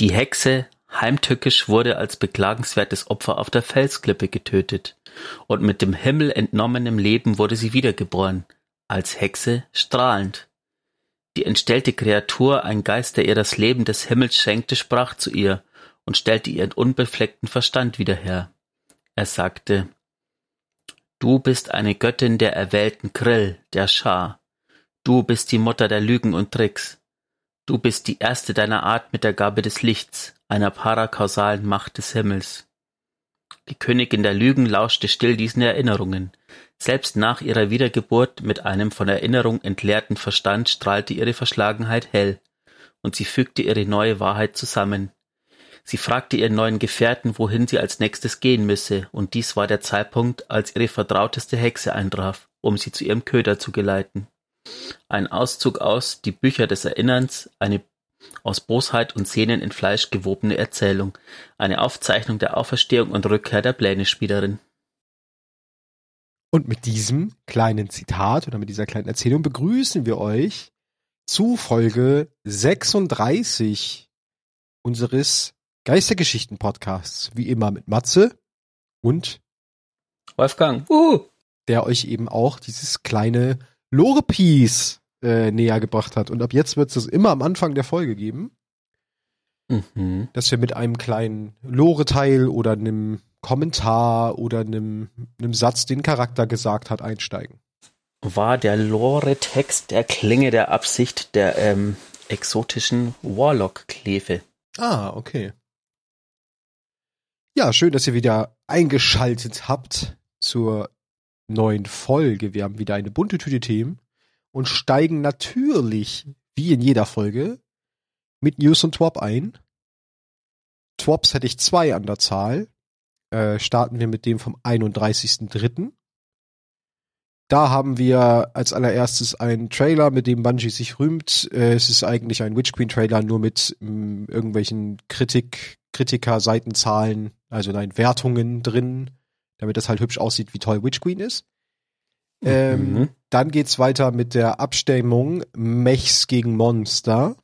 Die Hexe heimtückisch wurde als beklagenswertes Opfer auf der Felsklippe getötet, und mit dem Himmel entnommenem Leben wurde sie wiedergeboren, als Hexe strahlend. Die entstellte Kreatur, ein Geist, der ihr das Leben des Himmels schenkte, sprach zu ihr und stellte ihren unbefleckten Verstand wieder her. Er sagte, Du bist eine Göttin der erwählten Krill, der Schar. Du bist die Mutter der Lügen und Tricks. Du bist die erste deiner Art mit der Gabe des Lichts, einer parakausalen Macht des Himmels. Die Königin der Lügen lauschte still diesen Erinnerungen. Selbst nach ihrer Wiedergeburt mit einem von Erinnerung entleerten Verstand strahlte ihre Verschlagenheit hell, und sie fügte ihre neue Wahrheit zusammen. Sie fragte ihren neuen Gefährten, wohin sie als nächstes gehen müsse, und dies war der Zeitpunkt, als ihre vertrauteste Hexe eintraf, um sie zu ihrem Köder zu geleiten. Ein Auszug aus Die Bücher des Erinnerns, eine aus Bosheit und Sehnen in Fleisch gewobene Erzählung, eine Aufzeichnung der Auferstehung und Rückkehr der Plänespielerin. Und mit diesem kleinen Zitat oder mit dieser kleinen Erzählung begrüßen wir euch zu Folge 36 unseres Geistergeschichten-Podcasts. Wie immer mit Matze und Wolfgang, uh. der euch eben auch dieses kleine Lore-Piece äh, näher gebracht hat. Und ab jetzt wird es das immer am Anfang der Folge geben. Mhm. Dass wir mit einem kleinen Lore-Teil oder einem Kommentar oder einem, einem Satz, den Charakter gesagt hat, einsteigen. War der Lore-Text der Klinge der Absicht der ähm, exotischen Warlock-Klefe. Ah, okay. Ja, schön, dass ihr wieder eingeschaltet habt zur neuen Folge. Wir haben wieder eine bunte Tüte Themen und steigen natürlich, wie in jeder Folge, mit News und Twop ein. Twops hätte ich zwei an der Zahl. Äh, starten wir mit dem vom 31.03. Da haben wir als allererstes einen Trailer, mit dem Bungie sich rühmt. Äh, es ist eigentlich ein Witch Queen Trailer, nur mit ähm, irgendwelchen Kritik, Kritiker-Seitenzahlen, also nein, Wertungen drin, damit das halt hübsch aussieht, wie toll Witch Queen ist. Ähm, mhm. Dann geht's weiter mit der Abstimmung Mechs gegen Monster.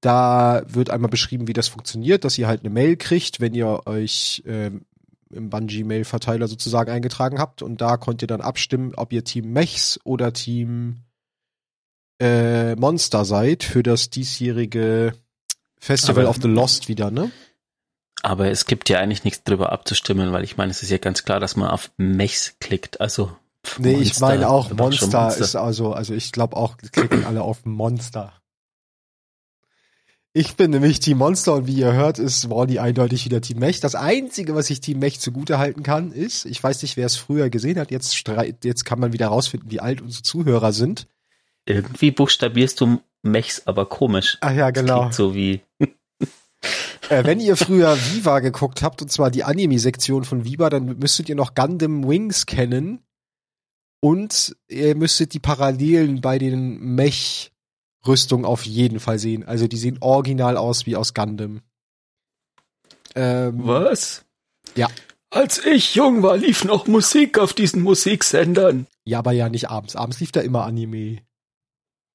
Da wird einmal beschrieben, wie das funktioniert, dass ihr halt eine Mail kriegt, wenn ihr euch ähm, im Bungie-Mail-Verteiler sozusagen eingetragen habt. Und da könnt ihr dann abstimmen, ob ihr Team Mechs oder Team äh, Monster seid für das diesjährige Festival Aber, of the Lost wieder, ne? Aber es gibt ja eigentlich nichts drüber abzustimmen, weil ich meine, es ist ja ganz klar, dass man auf Mechs klickt. Also Nee, Monster, ich meine auch Monster, Monster, ist also, also ich glaube auch, klicken alle auf Monster. Ich bin nämlich Team Monster und wie ihr hört, ist Wally eindeutig wieder Team Mech. Das Einzige, was ich Team Mech zugute halten kann, ist, ich weiß nicht, wer es früher gesehen hat, jetzt, streit, jetzt kann man wieder rausfinden, wie alt unsere Zuhörer sind. Irgendwie buchstabierst du Mechs aber komisch. Ach ja, genau. so wie äh, wenn ihr früher Viva geguckt habt, und zwar die Anime-Sektion von Viva, dann müsstet ihr noch Gundam Wings kennen. Und ihr müsstet die Parallelen bei den Mech-Rüstungen auf jeden Fall sehen. Also die sehen original aus wie aus Gundam. Ähm, Was? Ja. Als ich jung war, lief noch Musik auf diesen Musiksendern. Ja, aber ja nicht abends. Abends lief da immer Anime.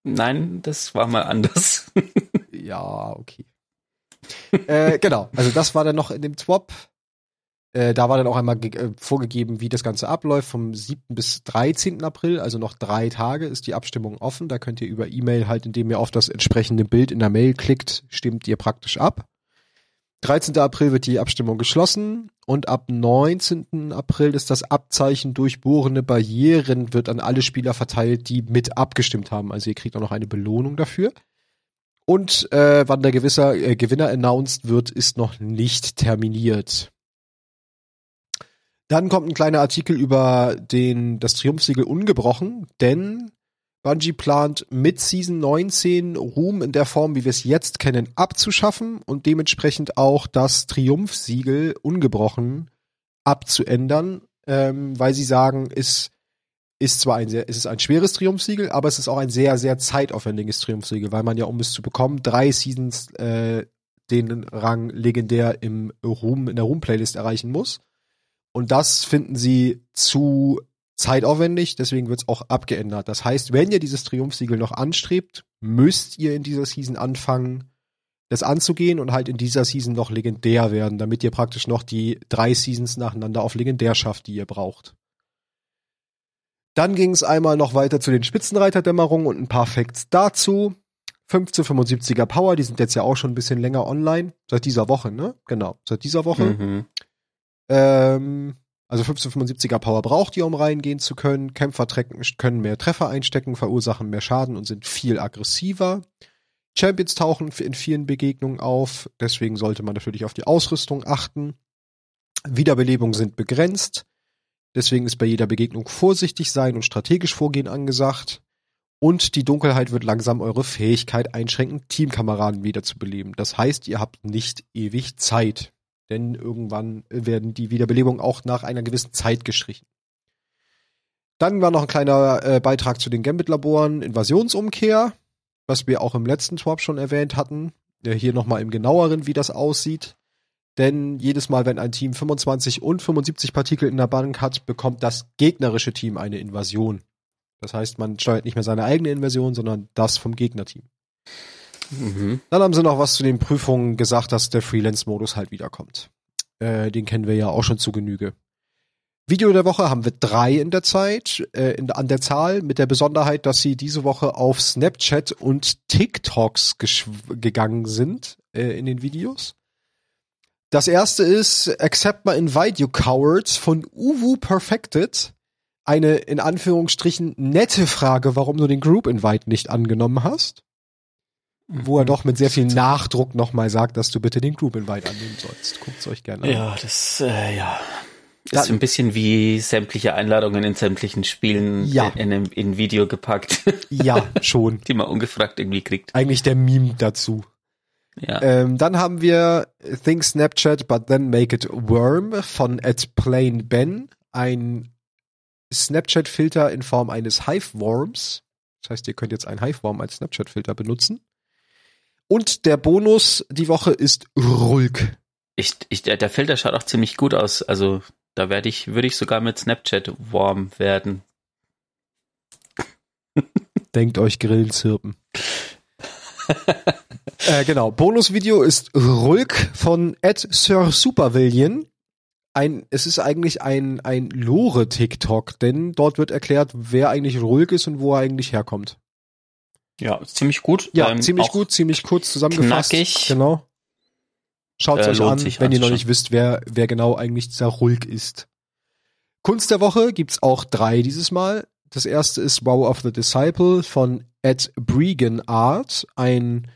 Nein, das war mal anders. ja, okay äh, genau, also das war dann noch in dem Swap. Äh, da war dann auch einmal äh, vorgegeben, wie das Ganze abläuft. Vom 7. bis 13. April, also noch drei Tage, ist die Abstimmung offen. Da könnt ihr über E-Mail halt, indem ihr auf das entsprechende Bild in der Mail klickt, stimmt ihr praktisch ab. 13. April wird die Abstimmung geschlossen und ab 19. April ist das Abzeichen durchbohrende Barrieren wird an alle Spieler verteilt, die mit abgestimmt haben. Also ihr kriegt auch noch eine Belohnung dafür. Und äh, wann der gewisser äh, Gewinner announced wird, ist noch nicht terminiert. Dann kommt ein kleiner Artikel über den das Triumphsiegel ungebrochen, denn Bungie plant mit Season 19 Ruhm in der Form, wie wir es jetzt kennen, abzuschaffen und dementsprechend auch das Triumphsiegel ungebrochen abzuändern, ähm, weil sie sagen, ist ist zwar ein sehr, es ist ein schweres Triumphsiegel, aber es ist auch ein sehr, sehr zeitaufwendiges Triumphsiegel, weil man ja, um es zu bekommen, drei Seasons äh, den Rang legendär im Ruhm, in der Ruhm-Playlist erreichen muss. Und das finden sie zu zeitaufwendig, deswegen wird es auch abgeändert. Das heißt, wenn ihr dieses Triumphsiegel noch anstrebt, müsst ihr in dieser Season anfangen, das anzugehen und halt in dieser Season noch legendär werden, damit ihr praktisch noch die drei Seasons nacheinander auf legendär schafft, die ihr braucht. Dann ging es einmal noch weiter zu den Spitzenreiterdämmerungen und ein paar Facts dazu. 1575er Power, die sind jetzt ja auch schon ein bisschen länger online. Seit dieser Woche, ne? Genau, seit dieser Woche. Mhm. Ähm, also 1575er Power braucht ihr, um reingehen zu können. Kämpfer trecken, können mehr Treffer einstecken, verursachen mehr Schaden und sind viel aggressiver. Champions tauchen in vielen Begegnungen auf, deswegen sollte man natürlich auf die Ausrüstung achten. Wiederbelebungen sind begrenzt, deswegen ist bei jeder Begegnung vorsichtig sein und strategisch vorgehen angesagt. Und die Dunkelheit wird langsam eure Fähigkeit einschränken, Teamkameraden wiederzubeleben. Das heißt, ihr habt nicht ewig Zeit, denn irgendwann werden die Wiederbelebungen auch nach einer gewissen Zeit gestrichen. Dann war noch ein kleiner äh, Beitrag zu den Gambit-Laboren, Invasionsumkehr was wir auch im letzten Swap schon erwähnt hatten. Hier nochmal im genaueren, wie das aussieht. Denn jedes Mal, wenn ein Team 25 und 75 Partikel in der Bank hat, bekommt das gegnerische Team eine Invasion. Das heißt, man steuert nicht mehr seine eigene Invasion, sondern das vom Gegnerteam. Mhm. Dann haben sie noch was zu den Prüfungen gesagt, dass der Freelance-Modus halt wiederkommt. Äh, den kennen wir ja auch schon zu Genüge. Video der Woche haben wir drei in der Zeit, äh, in, an der Zahl, mit der Besonderheit, dass sie diese Woche auf Snapchat und TikToks gegangen sind äh, in den Videos. Das erste ist Accept My Invite You Cowards von Uwu Perfected. Eine in Anführungsstrichen nette Frage, warum du den Group Invite nicht angenommen hast. Wo er Mhm. doch mit sehr viel Nachdruck nochmal sagt, dass du bitte den Group Invite annehmen sollst. Guckt's euch gerne an. Ja, das, äh, ja. Ja. Ist ein bisschen wie sämtliche Einladungen in sämtlichen Spielen Ja. in, in, in Video gepackt, Ja, schon. die man ungefragt irgendwie kriegt. Eigentlich der Meme dazu. Ja. Ähm, dann haben wir Think Snapchat, but then make it worm von at plain Ben. Ein Snapchat-Filter in Form eines Hive-Worms. Das heißt, ihr könnt jetzt einen Hive-Worm als Snapchat-Filter benutzen. Und der Bonus die Woche ist Rulk. Ich, ich, der, der Filter schaut auch ziemlich gut aus. Also da werde ich, würde ich sogar mit Snapchat warm werden. Denkt euch Grillenzirpen. äh, genau. Bonusvideo ist Rulk von Ed Sir Supervillian. Ein, es ist eigentlich ein, ein Lore-TikTok, denn dort wird erklärt, wer eigentlich Rulk ist und wo er eigentlich herkommt. Ja, ziemlich gut. Ja, Ähm, ziemlich gut, ziemlich kurz zusammengefasst. knackig. Genau. Schaut Äh, euch an, wenn ihr noch nicht wisst, wer, wer genau eigentlich dieser Rulk ist. Kunst der Woche gibt's auch drei dieses Mal. Das erste ist Wow of the Disciple von Ed Bregan Art, ein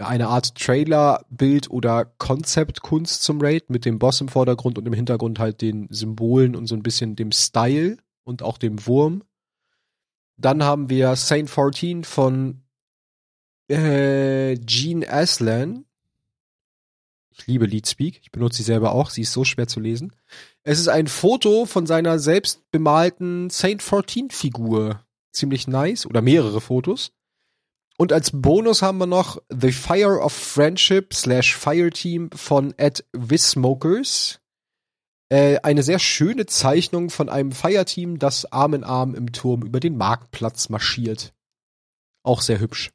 eine Art Trailer, Bild oder Konzeptkunst zum Raid mit dem Boss im Vordergrund und im Hintergrund halt den Symbolen und so ein bisschen dem Style und auch dem Wurm. Dann haben wir Saint 14 von äh, Jean Aslan. Ich liebe Leadspeak. Ich benutze sie selber auch. Sie ist so schwer zu lesen. Es ist ein Foto von seiner selbst bemalten Saint 14 Figur. Ziemlich nice. Oder mehrere Fotos. Und als Bonus haben wir noch The Fire of Friendship slash Fireteam von Ed Wismokers. Äh, eine sehr schöne Zeichnung von einem Fireteam, das Arm in Arm im Turm über den Marktplatz marschiert. Auch sehr hübsch.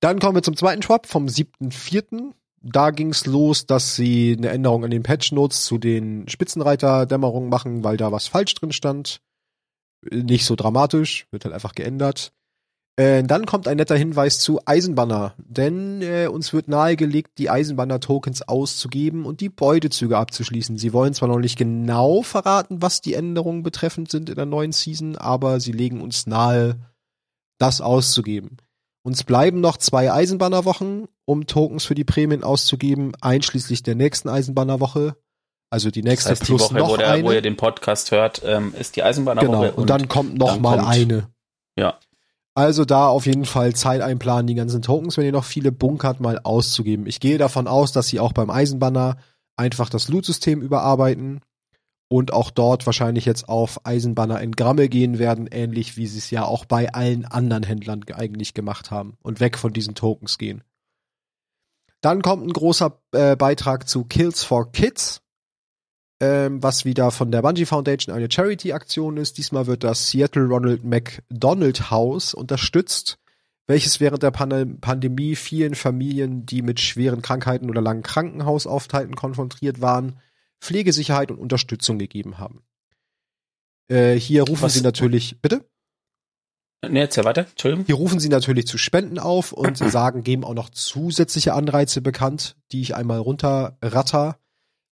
Dann kommen wir zum zweiten Schwab vom 7.4. Da ging's los, dass sie eine Änderung an den Patch Notes zu den Spitzenreiter-Dämmerungen machen, weil da was falsch drin stand. Nicht so dramatisch, wird halt einfach geändert. Äh, dann kommt ein netter Hinweis zu Eisenbanner, denn äh, uns wird nahegelegt, die Eisenbanner-Tokens auszugeben und die Beutezüge abzuschließen. Sie wollen zwar noch nicht genau verraten, was die Änderungen betreffend sind in der neuen Season, aber sie legen uns nahe, das auszugeben. Uns bleiben noch zwei Eisenbannerwochen, um Tokens für die Prämien auszugeben, einschließlich der nächsten Eisenbannerwoche. Also die Das nächste heißt, die plus Woche, noch wo, der, eine. wo ihr den Podcast hört, ähm, ist die Eisenbahnerwoche. genau. Und, dann kommt noch dann mal kommt- eine. Ja. Also da auf jeden Fall Zeit einplanen, die ganzen Tokens, wenn ihr noch viele bunkert, mal auszugeben. Ich gehe davon aus, dass sie auch beim Eisenbanner einfach das Loot-System überarbeiten und auch dort wahrscheinlich jetzt auf Eisenbanner in Gramme gehen werden, ähnlich wie sie es ja auch bei allen anderen Händlern ge- eigentlich gemacht haben und weg von diesen Tokens gehen. Dann kommt ein großer äh, Beitrag zu Kills for Kids, ähm, was wieder von der Bungie Foundation eine Charity-Aktion ist. Diesmal wird das Seattle Ronald McDonald House unterstützt, welches während der Pan Pandemie vielen Familien, die mit schweren Krankheiten oder langen Krankenhausaufenthalten konfrontiert waren, Pflegesicherheit und Unterstützung gegeben haben. Äh, hier rufen Was- sie natürlich, bitte? Ne, erzähl weiter. Entschuldigung. Hier rufen sie natürlich zu Spenden auf und sagen, geben auch noch zusätzliche Anreize bekannt, die ich einmal runterratter.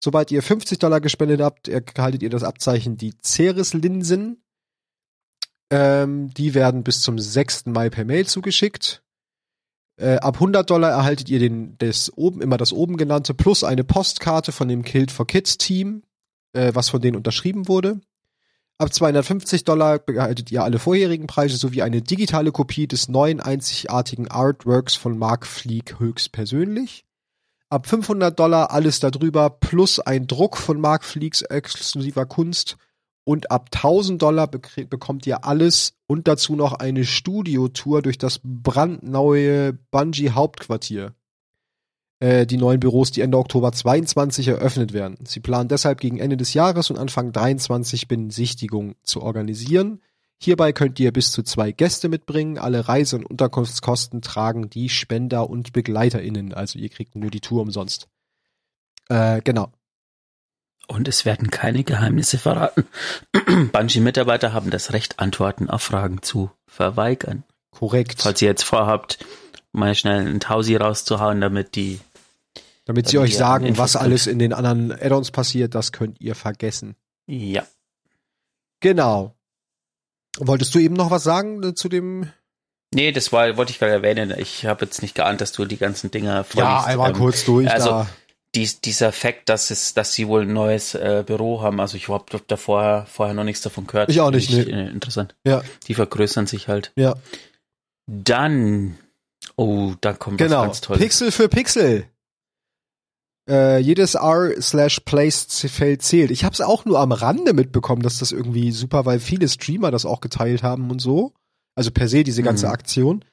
Sobald ihr 50 Dollar gespendet habt, erhaltet ihr das Abzeichen die Ceres-Linsen. Ähm, die werden bis zum 6. Mai per Mail zugeschickt. Äh, ab 100 Dollar erhaltet ihr den, das oben, immer das oben genannte, plus eine Postkarte von dem Killed for Kids Team, äh, was von denen unterschrieben wurde. Ab 250 Dollar behaltet ihr alle vorherigen Preise sowie eine digitale Kopie des neuen einzigartigen Artworks von Mark Fleek höchstpersönlich. Ab 500 Dollar alles darüber plus ein Druck von Mark Fleeks exklusiver Kunst. Und ab 1000 Dollar bekommt ihr alles und dazu noch eine Studiotour durch das brandneue Bungee Hauptquartier. Äh, die neuen Büros, die Ende Oktober 22 eröffnet werden. Sie planen deshalb gegen Ende des Jahres und Anfang 23 Besichtigungen zu organisieren. Hierbei könnt ihr bis zu zwei Gäste mitbringen. Alle Reise- und Unterkunftskosten tragen die Spender und BegleiterInnen. Also ihr kriegt nur die Tour umsonst. Äh, genau. Und es werden keine Geheimnisse verraten. Bungie-Mitarbeiter haben das Recht, Antworten auf Fragen zu verweigern. Korrekt. Falls ihr jetzt vorhabt, mal schnell einen Tausi rauszuhauen, damit die. Damit sie euch sagen, Infos was alles in den anderen Add-ons passiert, das könnt ihr vergessen. Ja. Genau. Wolltest du eben noch was sagen äh, zu dem? Nee, das war, wollte ich gerade erwähnen. Ich habe jetzt nicht geahnt, dass du die ganzen Dinger Ja, vorliest. einmal Ähm, kurz durch. also- da. dies, dieser Fakt, dass es, dass sie wohl ein neues äh, Büro haben. Also ich habe da vorher, vorher noch nichts davon gehört. Ich auch nicht, Finde nee. äh, interessant. Ja, Die vergrößern sich halt. ja. Dann, oh, da kommt was Genau. ganz Tolles. Pixel für Pixel. Äh, jedes R slash Place-Feld zählt. Ich habe es auch nur am Rande mitbekommen, dass das irgendwie super, weil viele Streamer das auch geteilt haben und so. Also per se diese ganze Mhm. Aktion.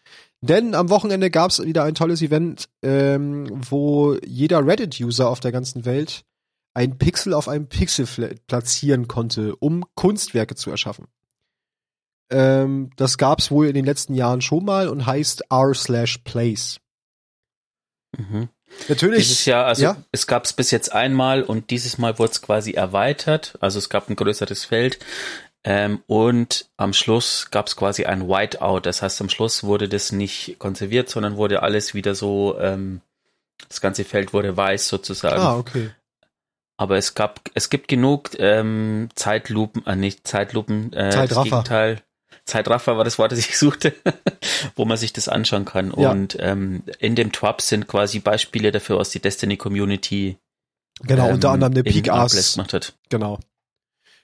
Denn am Wochenende gab es wieder ein tolles Event, ähm, wo jeder Reddit-User auf der ganzen Welt ein Pixel auf einem Pixel platzieren konnte, um Kunstwerke zu erschaffen. Ähm, das gab es wohl in den letzten Jahren schon mal und heißt R slash Place. Mhm. Natürlich. Dieses Jahr, also ja. es gab es bis jetzt einmal und dieses Mal wurde es quasi erweitert. Also es gab ein größeres Feld. Ähm, und am Schluss gab es quasi ein Whiteout. Das heißt, am Schluss wurde das nicht konserviert, sondern wurde alles wieder so, ähm, das ganze Feld wurde weiß sozusagen. Ah, okay. Aber es gab, es gibt genug ähm, Zeitlupen, äh, nicht Zeitlupen, äh, das Zeitraffer. Gegenteil. Zeitraffer war das Wort, das ich suchte, wo man sich das anschauen kann. Ja. Und ähm, in dem Twab sind quasi Beispiele dafür aus die Destiny Community. Genau, ähm, unter anderem eine in Peak Ass. gemacht hat. Genau.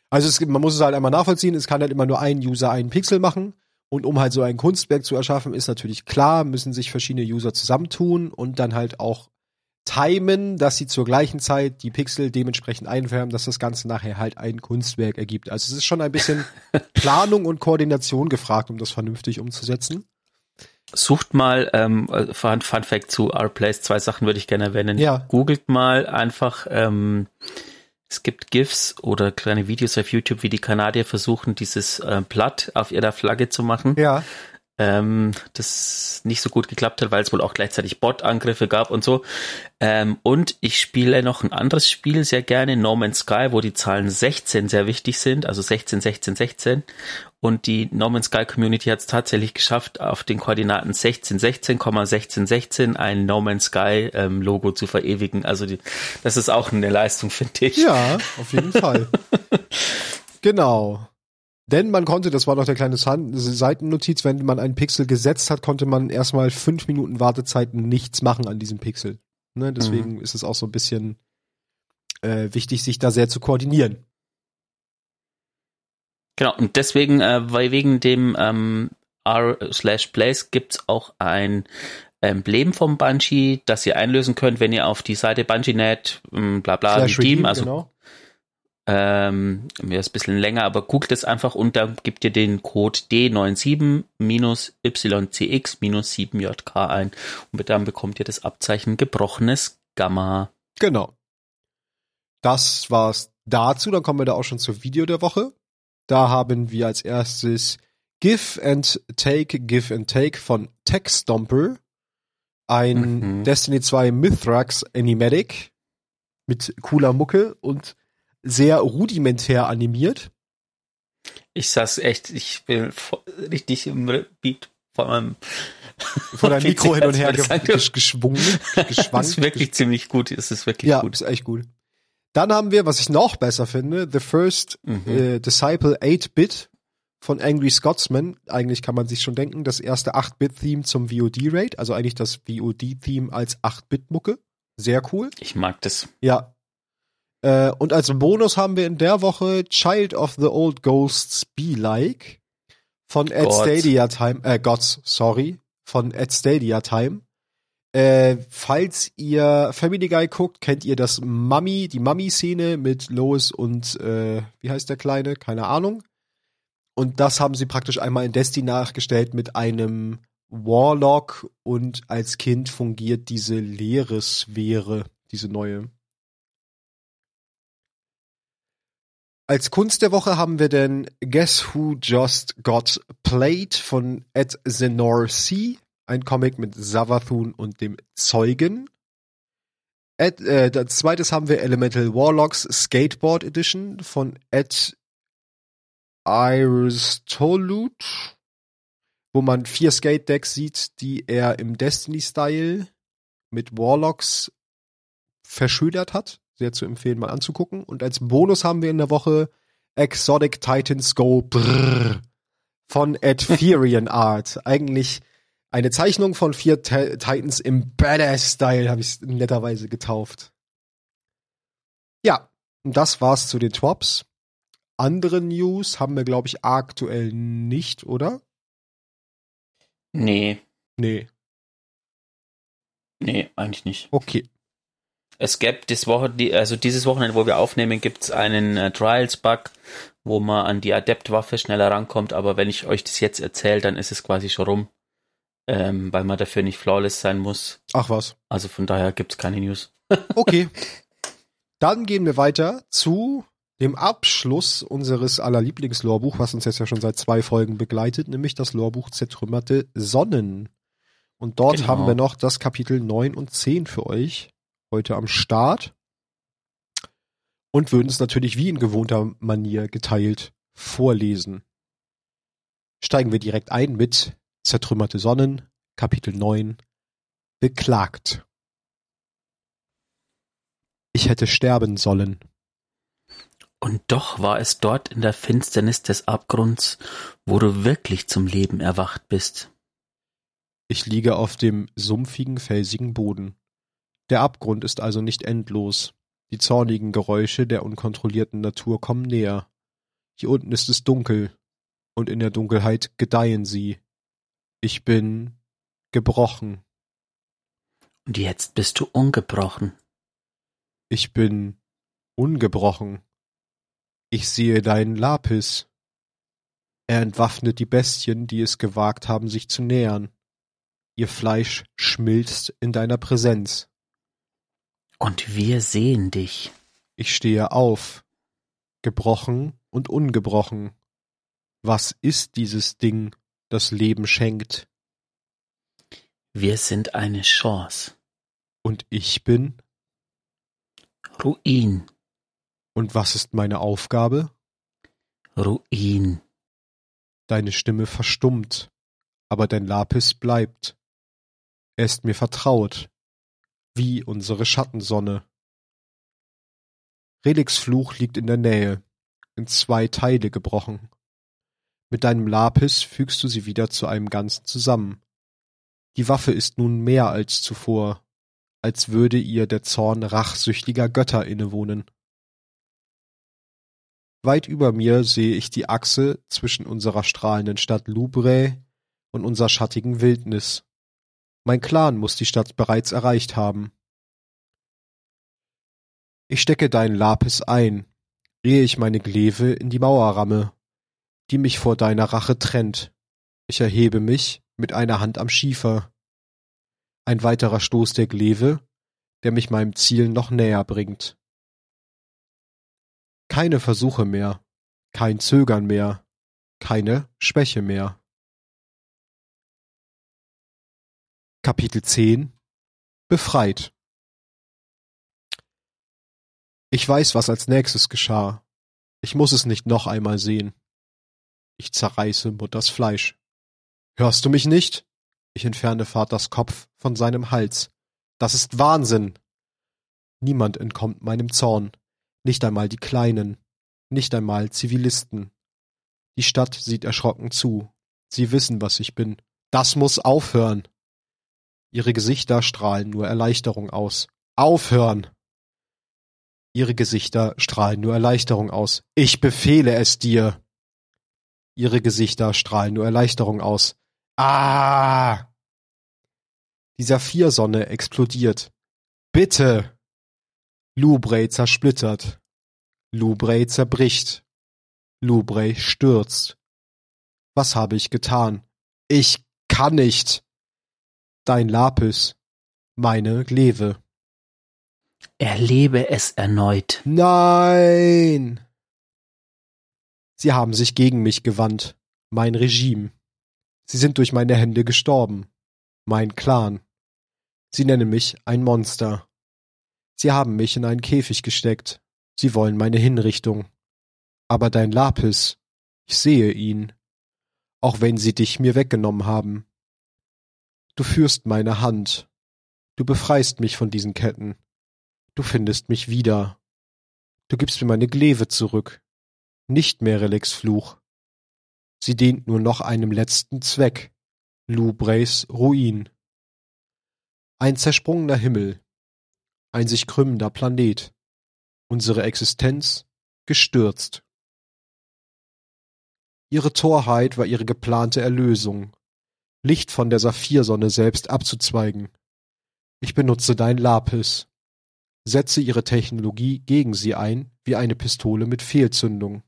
Also es, man muss es halt einmal nachvollziehen, es kann halt immer nur ein User einen Pixel machen. Und um halt so ein Kunstwerk zu erschaffen, ist natürlich klar, müssen sich verschiedene User zusammentun und dann halt auch timen, dass sie zur gleichen Zeit die Pixel dementsprechend einfärben, dass das Ganze nachher halt ein Kunstwerk ergibt. Also es ist schon ein bisschen Planung und Koordination gefragt, um das vernünftig umzusetzen. Sucht mal, ähm, äh, Fun, Fun Fact zu R-Place, zwei Sachen würde ich gerne erwähnen. Ja. Googelt mal einfach, ähm, es gibt GIFs oder kleine Videos auf YouTube, wie die Kanadier versuchen, dieses äh, Blatt auf ihrer Flagge zu machen. Ja. Ähm, das nicht so gut geklappt hat, weil es wohl auch gleichzeitig Bot-Angriffe gab und so. Ähm, und ich spiele noch ein anderes Spiel sehr gerne, No Man's Sky, wo die Zahlen 16 sehr wichtig sind, also 16, 16, 16. Und die No Man's Sky Community hat es tatsächlich geschafft, auf den Koordinaten 16, 16, 16, 16 ein No Man's Sky ähm, Logo zu verewigen. Also die, das ist auch eine Leistung, finde ich. Ja, auf jeden Fall. genau. Denn man konnte, das war noch der kleine Seitennotiz, wenn man einen Pixel gesetzt hat, konnte man erstmal fünf Minuten Wartezeit nichts machen an diesem Pixel. Ne, deswegen ist es auch so ein bisschen äh, wichtig, sich da sehr zu koordinieren. Genau, und deswegen, äh, weil wegen dem ähm, R/Place gibt's auch ein Emblem vom Bungie, das ihr einlösen könnt, wenn ihr auf die Seite BungieNet, ähm, bla bla, Slash Redeem, also genau. Ähm, mir ist ein bisschen länger, aber googelt es einfach und da gibt ihr den Code D97-YCX-7JK ein und dann bekommt ihr das Abzeichen gebrochenes Gamma. Genau. Das war's dazu. Dann kommen wir da auch schon zur Video der Woche. Da haben wir als erstes Give and Take, Give and Take von Tech Stomper. Ein Mhm. Destiny 2 Mithrax Animatic mit cooler Mucke und sehr rudimentär animiert. Ich saß echt, ich bin richtig im Beat von meinem Vor deinem Mikro hin und her ge das geschwungen, Das geschwankt. ist wirklich ziemlich gut. Es ist wirklich ja, gut. ist echt gut. Dann haben wir, was ich noch besser finde, The First Mhm. äh, Disciple 8-Bit von Angry Scotsman. Eigentlich kann man sich schon denken, das erste 8-Bit-Theme zum VOD-Raid, also eigentlich das VOD-Theme als 8-Bit-Mucke. Sehr cool. Ich mag das. Ja. Äh, und als Bonus haben wir in der Woche Child of the Old Ghosts Be Like von Ed Gods. Stadia Time, äh, Gods, sorry, von Ed Stadia Time. Äh, falls ihr Family Guy guckt, kennt ihr das Mummy, die Mummy-Szene mit Lois und, äh, wie heißt der Kleine? Keine Ahnung. Und das haben sie praktisch einmal in Destiny nachgestellt mit einem Warlock und als Kind fungiert diese leere Sphäre, diese neue. Als Kunst der Woche haben wir den Guess Who Just Got Played von Ed Zenor C, ein Comic mit Savathun und dem Zeugen. Ed, äh, als zweites haben wir Elemental Warlocks Skateboard Edition von Ed Aristolut, wo man vier Skate Decks sieht, die er im Destiny-Style mit Warlocks verschönert hat. Sehr zu empfehlen, mal anzugucken. Und als Bonus haben wir in der Woche Exotic Titans Go Brrr von Adferian Art. Eigentlich eine Zeichnung von vier Ti- Titans im Badass-Style, habe ich es netterweise getauft. Ja, und das war's zu den Twops. Andere News haben wir, glaube ich, aktuell nicht, oder? Nee, Nee. nee, eigentlich nicht. Okay. Es gäbe das Woche, die, also dieses Wochenende, wo wir aufnehmen, gibt es einen äh, Trials-Bug, wo man an die Adept-Waffe schneller rankommt, aber wenn ich euch das jetzt erzähle, dann ist es quasi schon rum, ähm, weil man dafür nicht flawless sein muss. Ach was. Also von daher gibt es keine News. Okay. Dann gehen wir weiter zu dem Abschluss unseres aller Lieblingslorbuch, was uns jetzt ja schon seit zwei Folgen begleitet, nämlich das Lorbuch Zertrümmerte Sonnen. Und dort Genau. haben wir noch das Kapitel 9 und 10 für euch heute am Start. Und würden es natürlich wie in gewohnter Manier geteilt vorlesen. Steigen wir direkt ein mit Zertrümmerte Sonnen, Kapitel 9, Beklagt. Ich hätte sterben sollen. Und doch war es dort in der Finsternis des Abgrunds, wo du wirklich zum Leben erwacht bist. Ich liege auf dem sumpfigen, felsigen Boden. Der Abgrund ist also nicht endlos. Die zornigen Geräusche der unkontrollierten Natur kommen näher. Hier unten ist es dunkel, und in der Dunkelheit gedeihen sie. Ich bin gebrochen. Und jetzt bist du ungebrochen. Ich bin ungebrochen. Ich sehe deinen Lapis. Er entwaffnet die Bestien, die es gewagt haben, sich zu nähern. Ihr Fleisch schmilzt in deiner Präsenz. Und wir sehen dich. Ich stehe auf, gebrochen und ungebrochen. Was ist dieses Ding, das Leben schenkt? Wir sind eine Chance. Und ich bin? Ruin, Und was ist meine Aufgabe? Ruin. Deine Stimme verstummt, aber dein Lapis bleibt. Er ist mir vertraut, wie unsere Schattensonne. Relix Fluch liegt in der Nähe, in zwei Teile gebrochen. Mit deinem Lapis fügst du sie wieder zu einem Ganzen zusammen. Die Waffe ist nun mehr als zuvor, als würde ihr der Zorn rachsüchtiger Götter innewohnen. Weit über mir sehe ich die Achse zwischen unserer strahlenden Stadt Lubre und unserer schattigen Wildnis. Mein Clan muss die Stadt bereits erreicht haben. Ich stecke deinen Lapis ein, ehe ich meine Gleve in die Mauer ramme, die mich vor deiner Rache trennt. Ich erhebe mich mit einer Hand am Schiefer. Ein weiterer Stoß der Gleve, der mich meinem Ziel noch näher bringt. Keine Versuche mehr, kein Zögern mehr. keine Schwäche mehr. Kapitel 10 Befreit Ich weiß, was als nächstes geschah. Ich muss es nicht noch einmal sehen. Ich zerreiße Mutters Fleisch. Hörst du mich nicht? Ich entferne Vaters Kopf von seinem Hals. Das ist Wahnsinn! Niemand entkommt meinem Zorn, nicht einmal die Kleinen, nicht einmal Zivilisten. Die Stadt sieht erschrocken zu. Sie wissen, was ich bin. Das muss aufhören. Ihre Gesichter strahlen nur Erleichterung aus. Aufhören! Ihre Gesichter strahlen nur Erleichterung aus. Ich befehle es dir! Ihre Gesichter strahlen nur Erleichterung aus. Ah! Die Saphirsonne explodiert. Bitte! Lubrey zersplittert. Lubrey zerbricht. Lubrey stürzt. Was habe ich getan? Ich kann nicht! Dein Lapis, meine Glewe. Erlebe es erneut. Nein! Sie haben sich gegen mich gewandt, mein Regime. Sie sind durch meine Hände gestorben, mein Clan. Sie nennen mich ein Monster. Sie haben mich in einen Käfig gesteckt. Sie wollen meine Hinrichtung. Aber dein Lapis, ich sehe ihn, auch wenn sie dich mir weggenommen haben. Du führst meine Hand. Du befreist mich von diesen Ketten. Du findest mich wieder. Du gibst mir meine Glewe zurück. Nicht mehr Reliks Fluch. Sie dient nur noch einem letzten Zweck. Lubreys Ruin. Ein zersprungener Himmel. Ein sich krümmender Planet. Unsere Existenz gestürzt. Ihre Torheit war ihre geplante Erlösung. Licht von der Saphirsonne selbst abzuzweigen. Ich benutze dein Lapis setze ihre Technologie gegen sie ein wie eine Pistole mit Fehlzündung.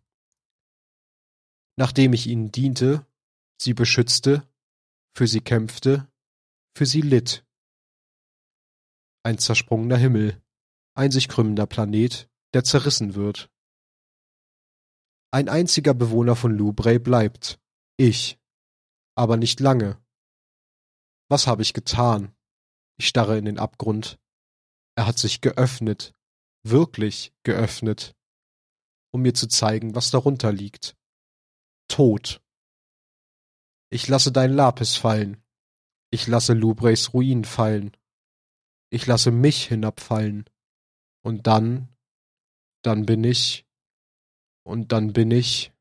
Nachdem ich ihnen diente, sie beschützte, für sie kämpfte, für sie litt. Ein zersprungener Himmel, ein sich krümmender Planet, der zerrissen wird. Ein einziger Bewohner von Lubrey bleibt, ich, aber nicht lange. Was habe ich getan? Ich starre in den Abgrund. Er hat sich geöffnet, wirklich geöffnet, um mir zu zeigen, was darunter liegt. Tod. Ich lasse dein Lapis fallen. Ich lasse Lubreys Ruin fallen. Ich lasse mich hinabfallen. Und dann, dann bin ich, und dann bin ich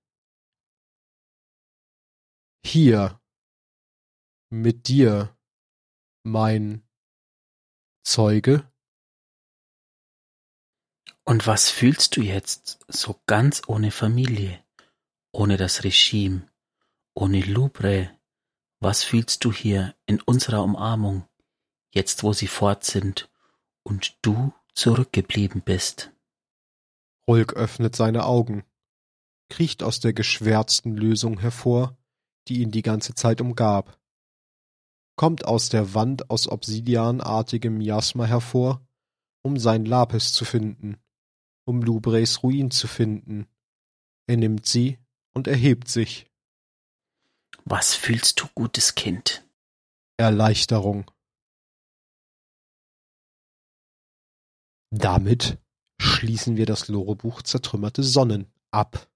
hier mit dir, mein Zeuge. Und was fühlst du jetzt, so ganz ohne Familie, ohne das Regime, ohne Lubre? Was fühlst du hier in unserer Umarmung, jetzt wo sie fort sind und du zurückgeblieben bist? Rolk öffnet seine Augen, kriecht aus der geschwärzten Lösung hervor, die ihn die ganze Zeit umgab, kommt aus der Wand aus obsidianartigem Miasma hervor, um sein Lapis zu finden, um Lubreys Ruin zu finden. Er nimmt sie und erhebt sich. Was fühlst du, gutes Kind? Erleichterung. Damit schließen wir das Lorebuch Zertrümmerte Sonnen ab.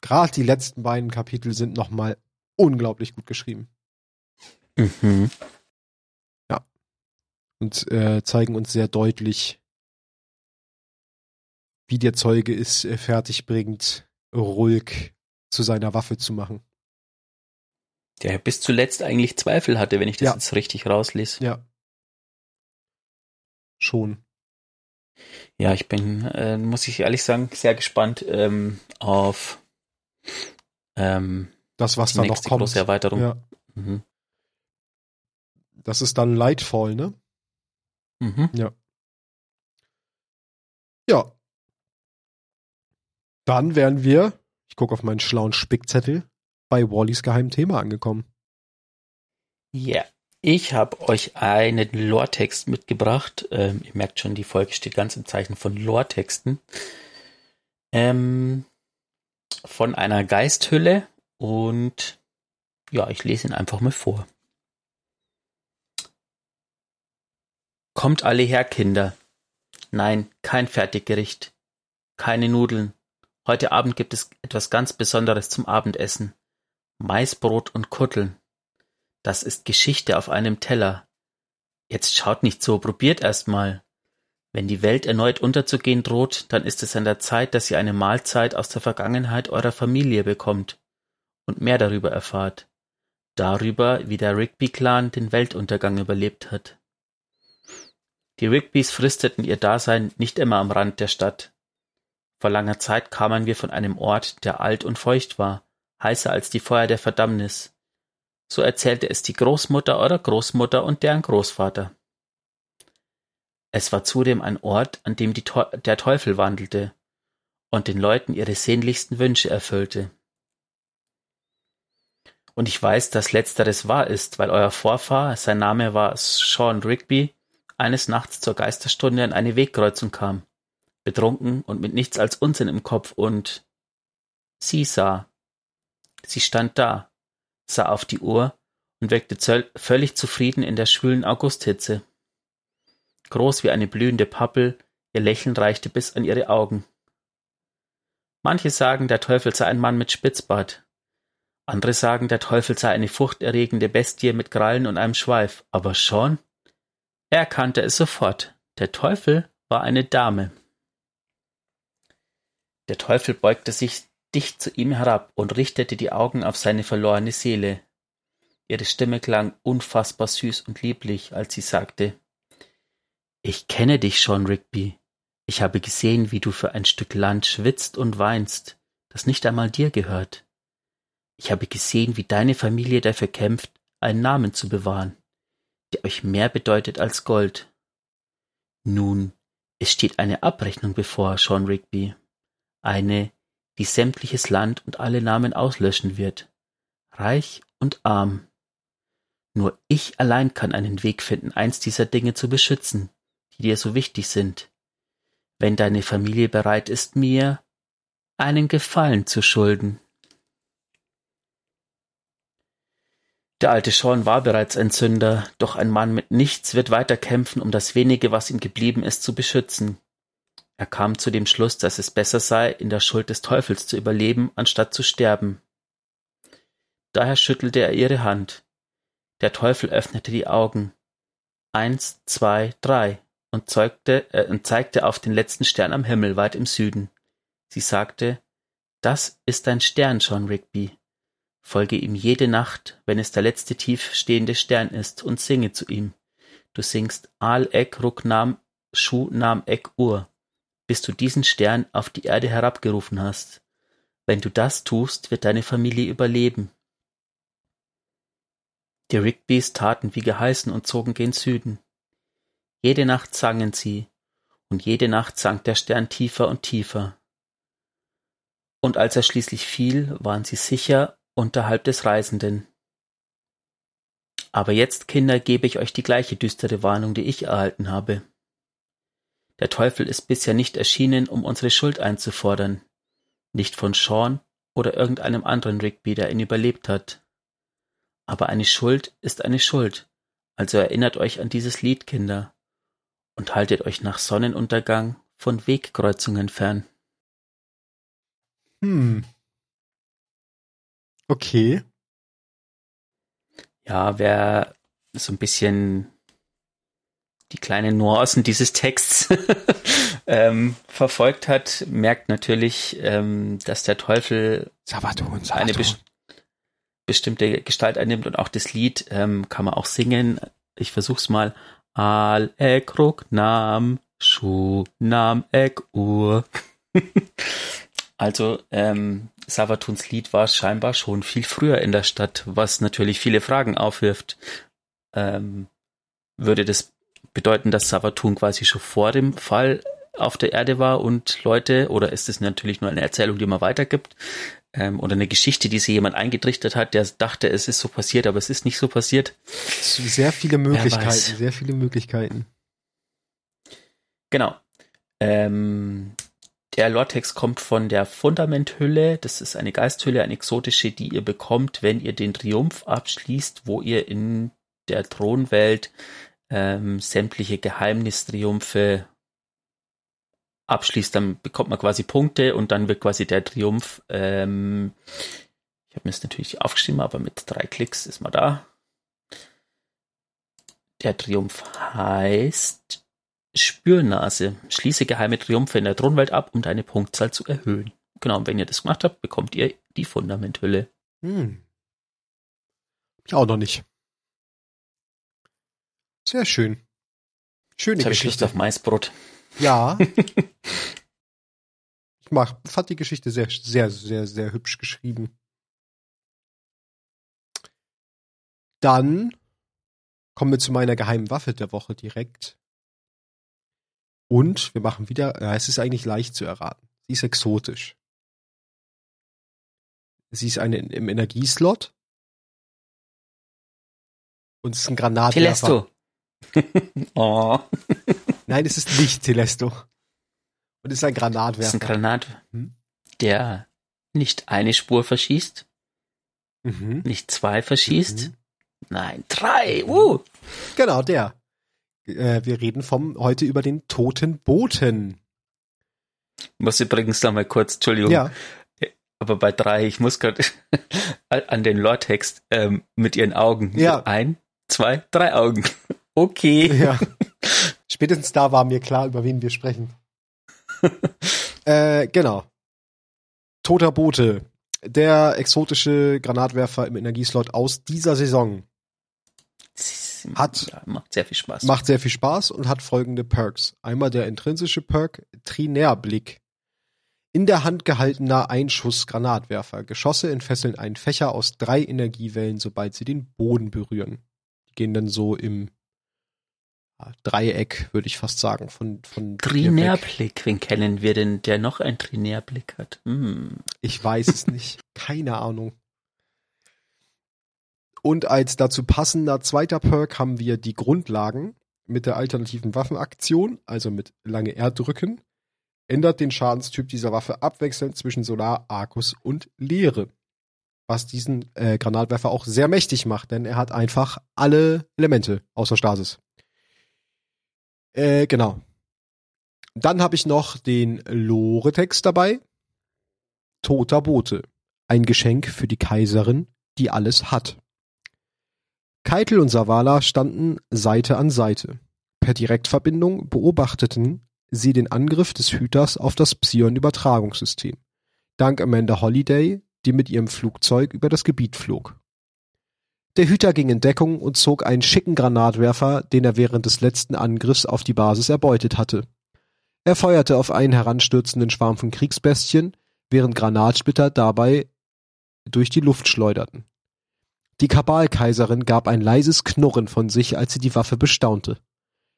Gerade die letzten beiden Kapitel sind nochmal unglaublich gut geschrieben. Mhm. Ja. Und äh, zeigen uns sehr deutlich, wie der Zeuge es äh, fertigbringt, Rulk zu seiner Waffe zu machen. Der bis zuletzt eigentlich Zweifel hatte, wenn ich das Ja. jetzt richtig rauslese. Ja. Schon. Ja, ich bin, äh, muss ich ehrlich sagen, sehr gespannt ähm, auf ähm, Das, was die da noch kommt. große Erweiterung. Ja. Mhm. Das ist dann Lightfall, ne? Mhm. Ja. Dann wären wir, ich gucke auf meinen schlauen Spickzettel, bei Wallys geheimen Thema angekommen. Ja, ich habe euch einen Lore-Text mitgebracht. Ähm, ihr merkt schon, die Folge steht ganz im Zeichen von Lore-Texten. Ähm, von einer Geisthülle und ja, ich lese ihn einfach mal vor. Kommt alle her, Kinder. Nein, kein Fertiggericht. Keine Nudeln. Heute Abend gibt es etwas ganz Besonderes zum Abendessen. Maisbrot und Kutteln. Das ist Geschichte auf einem Teller. Jetzt schaut nicht so, probiert erst mal. Wenn die Welt erneut unterzugehen droht, dann ist es an der Zeit, dass ihr eine Mahlzeit aus der Vergangenheit eurer Familie bekommt und mehr darüber erfahrt. Darüber, wie der Rigby-Clan den Weltuntergang überlebt hat. Die Rigbys fristeten ihr Dasein nicht immer am Rand der Stadt. Vor langer Zeit kamen wir von einem Ort, der alt und feucht war, heißer als die Feuer der Verdammnis. So erzählte es die Großmutter eurer Großmutter und deren Großvater. Es war zudem ein Ort, an dem der Teufel wandelte und den Leuten ihre sehnlichsten Wünsche erfüllte. Und ich weiß, dass letzteres wahr ist, weil euer Vorfahr, sein Name war Sean Rigby, eines Nachts zur Geisterstunde an eine Wegkreuzung kam, betrunken und mit nichts als Unsinn im Kopf und sie sah. Sie stand da, sah auf die Uhr und wirkte völlig zufrieden in der schwülen Augusthitze groß wie eine blühende Pappel, ihr Lächeln reichte bis an ihre Augen. Manche sagen, der Teufel sei ein Mann mit Spitzbart. Andere sagen, der Teufel sei eine furchterregende Bestie mit Krallen und einem Schweif. Aber Sean? Er kannte es sofort. Der Teufel war eine Dame. Der Teufel beugte sich dicht zu ihm herab und richtete die Augen auf seine verlorene Seele. Ihre Stimme klang unfassbar süß und lieblich, als sie sagte ich kenne dich schon, Rigby. Ich habe gesehen, wie du für ein Stück Land schwitzt und weinst, das nicht einmal dir gehört. Ich habe gesehen, wie deine Familie dafür kämpft, einen Namen zu bewahren, der euch mehr bedeutet als Gold. Nun, es steht eine Abrechnung bevor, Sean Rigby. Eine, die sämtliches Land und alle Namen auslöschen wird. Reich und arm. Nur ich allein kann einen Weg finden, eins dieser Dinge zu beschützen, die dir so wichtig sind, wenn deine Familie bereit ist, mir einen Gefallen zu schulden. Der alte Sean war bereits ein Sünder, doch ein Mann mit nichts wird weiter kämpfen, um das wenige, was ihm geblieben ist, zu beschützen. Er kam zu dem Schluss, dass es besser sei, in der Schuld des Teufels zu überleben, anstatt zu sterben. Daher schüttelte er ihre Hand. Der Teufel öffnete die Augen. Eins, zwei, drei und zeugte, äh, und zeigte auf den letzten Stern am Himmel weit im Süden. Sie sagte, das ist dein Stern, John Rigby. Folge ihm jede Nacht, wenn es der letzte tief stehende Stern ist, und singe zu ihm. Du singst Al Ek Ruknam Shu Nam Ek Ur, bis du diesen Stern auf die Erde herabgerufen hast. Wenn du das tust, wird deine Familie überleben. Die Rigbys taten wie geheißen und zogen gen Süden. Jede Nacht sangen sie, und jede Nacht sank der Stern tiefer und tiefer. Und als er schließlich fiel, waren sie sicher unterhalb des Reisenden. Aber jetzt, Kinder, gebe ich euch die gleiche düstere Warnung, die ich erhalten habe. Der Teufel ist bisher nicht erschienen, um unsere Schuld einzufordern, nicht von Sean oder irgendeinem anderen Rigby, der ihn überlebt hat. Aber eine Schuld ist eine Schuld, also erinnert euch an dieses Lied, Kinder und haltet euch nach Sonnenuntergang von Wegkreuzungen fern. Hm. Okay. Ja, wer so ein bisschen die kleinen Nuancen dieses Texts ähm, verfolgt hat, merkt natürlich, ähm, dass der Teufel Sabaton, Sabaton. eine best bestimmte Gestalt einnimmt und auch das Lied ähm, kann man auch singen. Ich versuch's mal. Al Ekruk Nam Shu Nam Ek Ur. also ähm, Savatuns Lied war scheinbar schon viel früher in der Stadt, was natürlich viele Fragen aufwirft. Ähm, würde das bedeuten, dass Savatun quasi schon vor dem Fall auf der Erde war und Leute, oder ist es natürlich nur eine Erzählung, die man weitergibt, ähm, oder eine Geschichte, die sich jemand eingetrichtert hat, der dachte, es ist so passiert, aber es ist nicht so passiert. Sehr viele Möglichkeiten, sehr viele Möglichkeiten. Genau. Ähm, der Lortex kommt von der Fundamenthülle. Das ist eine Geisthülle, eine exotische, die ihr bekommt, wenn ihr den Triumph abschließt, wo ihr in der Thronwelt ähm, sämtliche Geheimnistriumphe abschließt. Dann bekommt man quasi Punkte und dann wird quasi der Triumph. Ähm, ich habe mir das natürlich aufgeschrieben, aber mit drei Klicks ist man da. Der Triumph heißt Spürnase. Schließe geheime Triumphe in der Thronwelt ab, um deine Punktzahl zu erhöhen. Genau, und wenn ihr das gemacht habt, bekommt ihr die Fundamenthülle. Hm. Ich auch noch nicht. Sehr schön. Schöne Jetzt Geschichte. auf Maisbrot. Ja. ich mag, fand die Geschichte sehr, sehr, sehr, sehr hübsch geschrieben. Dann kommen wir zu meiner geheimen Waffe der Woche direkt. Und wir machen wieder, ja, es ist eigentlich leicht zu erraten. Sie ist exotisch. Sie ist eine im Energieslot. Und es ist ein Granatwerfer. Telesto. oh. Nein, es ist nicht Telesto. Und es ist ein Granatwerfer. Es ist ein Granat, hm? der nicht eine Spur verschießt, mhm. nicht zwei verschießt, mhm. nein, drei. Uh. Genau, der. Äh, wir reden vom heute über den toten Boten. Muss übrigens noch mal kurz, Entschuldigung. Ja. Aber bei drei, ich muss gerade an den Lore-Text ähm, mit ihren Augen. Ja. Ein, zwei, drei Augen. Okay. Ja. Spätestens da war mir klar, über wen wir sprechen. äh, genau. Toter Bote. Der exotische Granatwerfer im Energieslot aus dieser Saison hat ja, macht sehr viel Spaß. Macht sehr viel Spaß und hat folgende Perks. Einmal der intrinsische Perk Trinärblick. In der Hand gehaltener Einschuss-Granatwerfer. Geschosse entfesseln einen Fächer aus drei Energiewellen, sobald sie den Boden berühren. Die gehen dann so im Dreieck, würde ich fast sagen, von, von Trinärblick, wen kennen wir denn, der noch einen Trinärblick hat? Hm. Ich weiß es nicht. Keine Ahnung. Und als dazu passender zweiter Perk haben wir die Grundlagen mit der alternativen Waffenaktion, also mit lange R drücken, ändert den Schadenstyp dieser Waffe abwechselnd zwischen Solar, Arkus und Leere. Was diesen äh, Granatwerfer auch sehr mächtig macht, denn er hat einfach alle Elemente außer Stasis. Äh, genau. Dann habe ich noch den Lore-Text dabei. Toter Bote. Ein Geschenk für die Kaiserin, die alles hat. Keitel und Savala standen Seite an Seite. Per Direktverbindung beobachteten sie den Angriff des Hüters auf das Psion-Übertragungssystem. Dank Amanda Holliday, die mit ihrem Flugzeug über das Gebiet flog. Der Hüter ging in Deckung und zog einen schicken Granatwerfer, den er während des letzten Angriffs auf die Basis erbeutet hatte. Er feuerte auf einen heranstürzenden Schwarm von Kriegsbestien, während Granatsplitter dabei durch die Luft schleuderten. Die Kabalkaiserin gab ein leises Knurren von sich, als sie die Waffe bestaunte.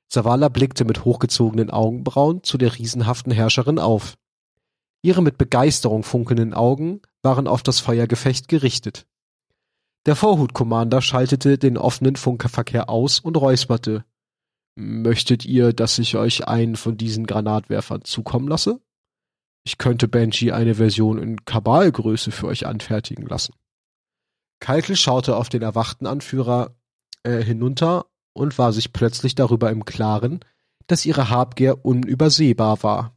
Savala blickte mit hochgezogenen Augenbrauen zu der riesenhaften Herrscherin auf. Ihre mit Begeisterung funkelnden Augen waren auf das Feuergefecht gerichtet. Der Vorhut-Commander schaltete den offenen Funkeverkehr aus und räusperte. Möchtet ihr, dass ich euch einen von diesen Granatwerfern zukommen lasse? Ich könnte Benji eine Version in Kabalgröße für euch anfertigen lassen. Keitel schaute auf den erwachten Anführer äh, hinunter und war sich plötzlich darüber im Klaren, dass ihre Habgier unübersehbar war.